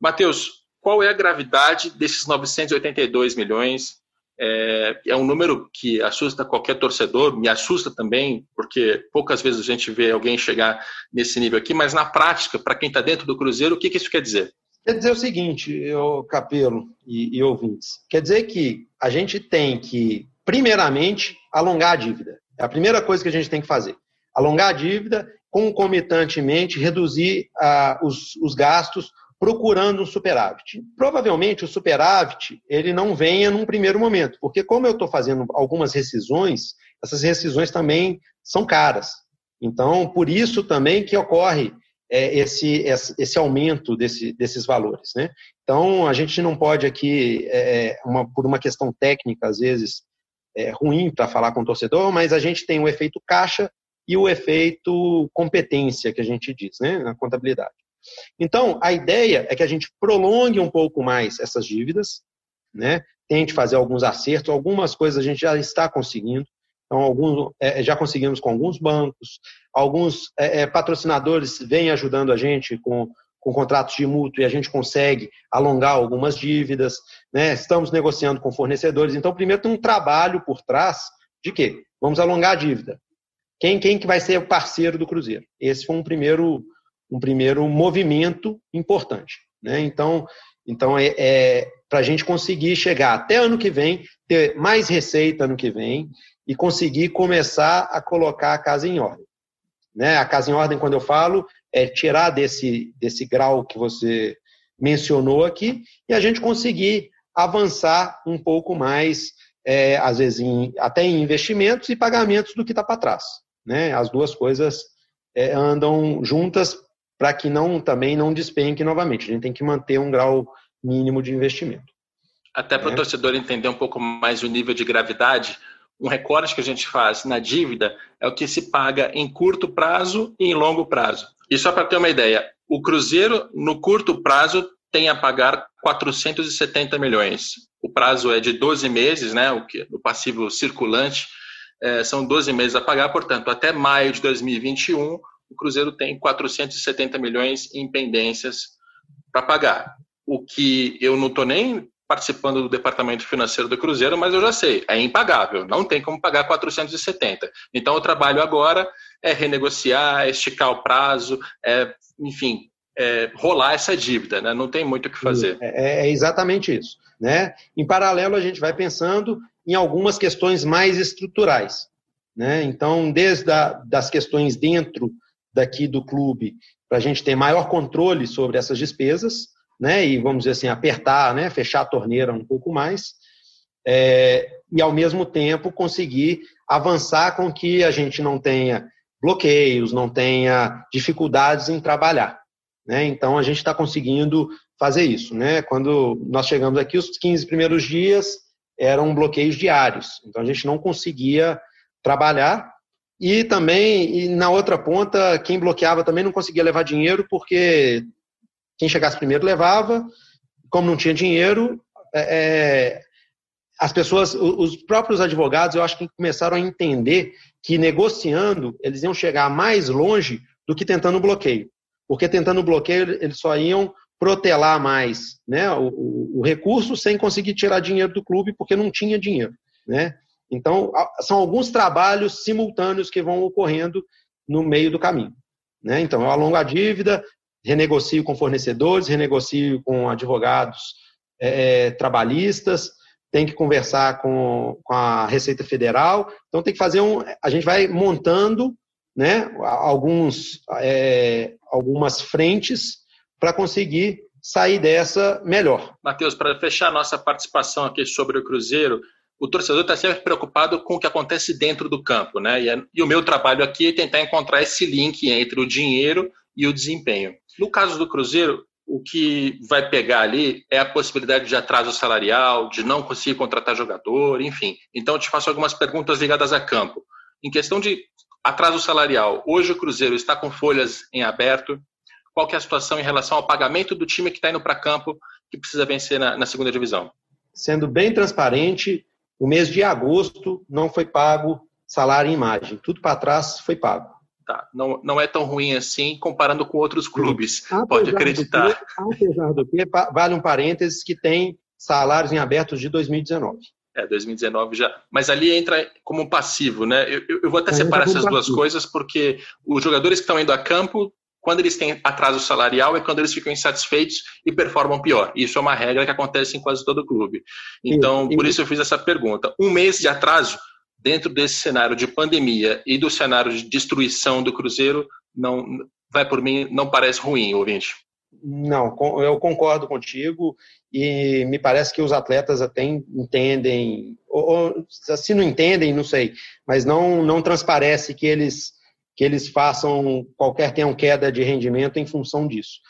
Matheus, qual é a gravidade desses 982 milhões? É, é, um número que assusta qualquer torcedor, me assusta também, porque poucas vezes a gente vê alguém chegar nesse nível aqui, mas na prática, para quem está dentro do Cruzeiro, o que, que, isso quer dizer? Quer dizer o seguinte, eu, Capelo e, e ouvintes, quer dizer que a gente tem que, primeiramente, alongar a dívida. É a primeira coisa que a gente tem que fazer. Alongar a dívida, concomitantemente reduzir ah, os, os gastos, procurando um superávit. Provavelmente o superávit ele não venha num primeiro momento, porque como eu estou fazendo algumas rescisões, essas rescisões também são caras. Então, por isso também que ocorre é, esse, esse aumento desse, desses valores. Né? Então, a gente não pode aqui, é, uma, por uma questão técnica, às vezes, é, ruim para falar com o torcedor, mas a gente tem o efeito caixa e o efeito competência, que a gente diz, né, na contabilidade. Então, a ideia é que a gente prolongue um pouco mais essas dívidas, né, tente fazer alguns acertos, algumas coisas a gente já está conseguindo, então, alguns, é, já conseguimos com alguns bancos, alguns é, é patrocinadores vêm ajudando a gente com com contratos de mútuo e a gente consegue alongar algumas dívidas, né? estamos negociando com fornecedores. Então, primeiro tem um trabalho por trás de quê? Vamos alongar a dívida. Quem, quem que vai ser o parceiro do Cruzeiro? Esse foi um primeiro, um primeiro movimento importante. Né? Então, então é, é para a gente conseguir chegar até ano que vem, ter mais receita ano que vem e conseguir começar a colocar a casa em ordem. Né? A casa em ordem, quando eu falo, é tirar desse, desse grau que você mencionou aqui e a gente conseguir avançar um pouco mais, é, às vezes em, até em investimentos e pagamentos do que está para trás. Né? As duas coisas é, andam juntas para que não também não despenque novamente. A gente tem que manter um grau mínimo de investimento. Até para o é. torcedor entender um pouco mais o nível de gravidade, um recorte que a gente faz na dívida é o que se paga em curto prazo e em longo prazo. E só para ter uma ideia, o Cruzeiro, no curto prazo, tem a pagar 470 milhões. O prazo é de 12 meses, né? O, que, o passivo circulante é, são 12 meses a pagar, portanto, até maio de 2021, o Cruzeiro tem 470 milhões em pendências para pagar. O que eu não estou nem participando do departamento financeiro do Cruzeiro, mas eu já sei, é impagável, não tem como pagar 470. Então, o trabalho agora é renegociar, é esticar o prazo, é, enfim, é, rolar essa dívida, né? não tem muito o que fazer. É, é, exatamente isso. Né? Em paralelo, a gente vai pensando em algumas questões mais estruturais. Né? Então, desde a, das questões dentro daqui do clube, para a gente ter maior controle sobre essas despesas, né, e vamos dizer assim, apertar, né, fechar a torneira um pouco mais, é, e ao mesmo tempo conseguir avançar com que a gente não tenha bloqueios, não tenha dificuldades em trabalhar. Né? Então a gente está conseguindo fazer isso. Né? Quando nós chegamos aqui, os 15 primeiros dias eram bloqueios diários, então a gente não conseguia trabalhar. E também, e na outra ponta, quem bloqueava também não conseguia levar dinheiro porque quem chegasse primeiro levava, como não tinha dinheiro, é, é, as pessoas, os próprios advogados, eu acho que começaram a entender que negociando eles iam chegar mais longe do que tentando bloqueio. Porque tentando bloqueio eles só iam protelar mais né, o, o, o recurso sem conseguir tirar dinheiro do clube porque não tinha dinheiro. Né? Então, são alguns trabalhos simultâneos que vão ocorrendo no meio do caminho. Né? Então, eu alongo a dívida, renegocio com fornecedores, renegocio com advogados é, é, trabalhistas, tem que conversar com, com a Receita Federal. Então tem que fazer um. A gente vai montando né, alguns, é, algumas frentes para conseguir sair dessa melhor. Matheus, para fechar nossa participação aqui sobre o Cruzeiro, o torcedor está sempre preocupado com o que acontece dentro do campo, né? E, é, e o meu trabalho aqui é tentar encontrar esse link entre o dinheiro e o desempenho. No caso do Cruzeiro, o que vai pegar ali é a possibilidade de atraso salarial, de não conseguir contratar jogador, enfim. Então, eu te faço algumas perguntas ligadas a campo. Em questão de atraso salarial, hoje o Cruzeiro está com folhas em aberto. Qual é a situação em relação ao pagamento do time que está indo para campo, que precisa vencer na, na segunda divisão? Sendo bem transparente, o mês de agosto não foi pago salário e imagem. Tudo para trás foi pago. Tá. Não, não é tão ruim assim comparando com outros clubes. Apesar Pode acreditar. Que, apesar do que, vale um parênteses que tem salários em abertos de 2019. É, 2019 já. Mas ali entra como um passivo, né? Eu, eu vou até separar essas duas coisas, porque os jogadores que estão indo a campo, quando eles têm atraso salarial, é quando eles ficam insatisfeitos e performam pior. Isso é uma regra que acontece em quase todo clube. Então, por isso eu fiz essa pergunta. Um mês de atraso dentro desse cenário de pandemia e do cenário de destruição do Cruzeiro, não vai por mim, não parece ruim, ouvinte. Não, eu concordo contigo e me parece que os atletas até entendem, ou, se não entendem, não sei, mas não, não transparece que eles, que eles façam qualquer tenham queda de rendimento em função disso.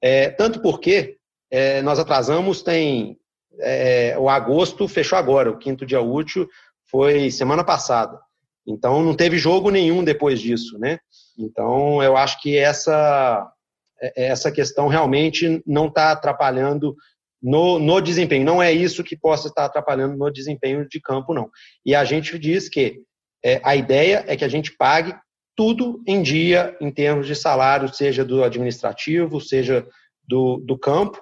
É, tanto porque é, nós atrasamos, tem é, o agosto fechou agora, o quinto dia útil, foi semana passada. Então não teve jogo nenhum depois disso, né? Então eu acho que essa é, essa questão realmente não está atrapalhando no, no desempenho. Não é isso que possa estar atrapalhando no desempenho de campo, não. E a gente diz que é, a ideia é que a gente pague tudo em dia em termos de salário, seja do administrativo, seja do, do campo.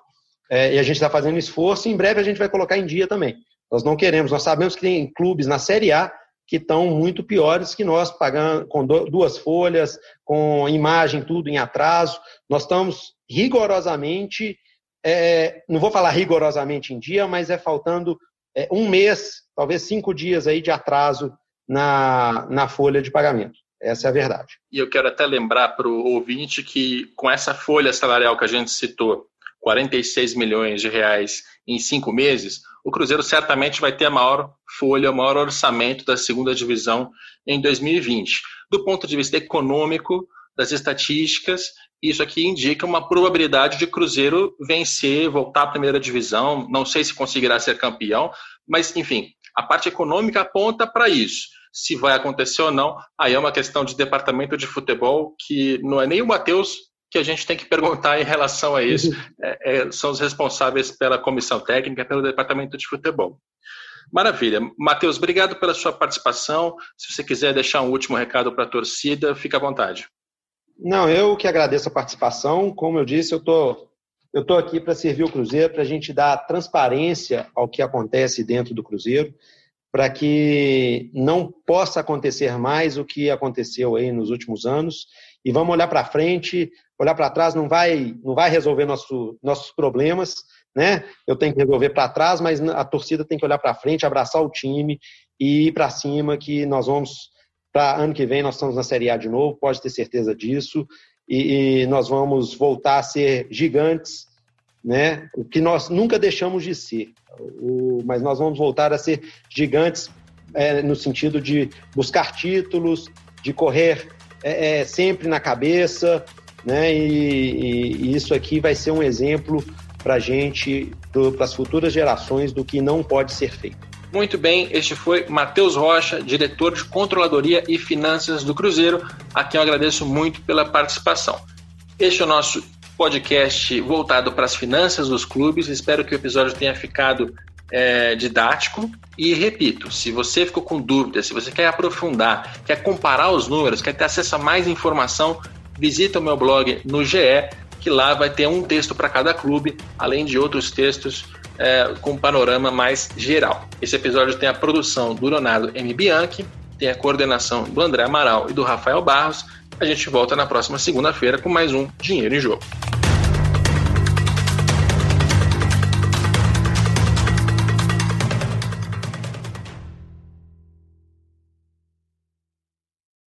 É, e a gente está fazendo esforço e em breve a gente vai colocar em dia também. Nós não queremos, nós sabemos que tem clubes na Série A que estão muito piores que nós, pagando com duas folhas, com imagem, tudo em atraso. Nós estamos rigorosamente, é, não vou falar rigorosamente em dia, mas é faltando é, um mês, talvez cinco dias aí de atraso na, na folha de pagamento. Essa é a verdade. E eu quero até lembrar para o ouvinte que com essa folha salarial que a gente citou, 46 milhões de reais em cinco meses, o Cruzeiro certamente vai ter a maior folha, o maior orçamento da segunda divisão em 2020. Do ponto de vista econômico, das estatísticas, Isso aqui indica uma probabilidade de Cruzeiro vencer, voltar à primeira divisão. Não sei se conseguirá ser campeão, mas enfim, a parte econômica aponta para isso. Se vai acontecer ou não, aí é uma questão de departamento de futebol que não é nem o Matheus que a gente tem que perguntar em relação a isso. Uhum. É, é, são os responsáveis pela comissão técnica, pelo departamento de futebol. Maravilha. Matheus, obrigado pela sua participação. Se você quiser deixar um último recado para a torcida, fica à vontade. Não, eu que agradeço a participação. Como eu disse, eu tô, eu tô aqui para servir o Cruzeiro, para a gente dar transparência ao que acontece dentro do Cruzeiro, para que não possa acontecer mais o que aconteceu aí nos últimos anos. E vamos olhar para frente, olhar para trás não vai, não vai resolver nosso, nossos problemas, né? Eu tenho que resolver para trás, mas a torcida tem que olhar para frente, abraçar o time e ir para cima, que nós vamos para ano que vem nós estamos na Série A de novo, pode ter certeza disso, e, e nós vamos voltar a ser gigantes, né? O que nós nunca deixamos de ser, o, mas nós vamos voltar a ser gigantes é, no sentido de buscar títulos, de correr é, é, sempre na cabeça, né? E, e, e, isso aqui vai ser um exemplo para gente, para as futuras gerações, do que não pode ser feito. Muito bem, este foi Matheus Rocha, diretor de Controladoria e Finanças do Cruzeiro, a quem eu agradeço muito pela participação. Este é o nosso podcast voltado para as finanças dos clubes. Espero que o episódio tenha ficado é, didático. E repito, se você ficou com dúvidas, se você quer aprofundar, quer comparar os números, quer ter acesso a mais informação, visita o meu blog no GE, que lá vai ter um texto para cada clube, além de outros textos é, com panorama mais geral. Esse episódio tem a produção do Leonardo M. Bianchi, tem a coordenação do André Amaral e do Rafael Barros. A gente volta na próxima segunda-feira com mais um Dinheiro em Jogo.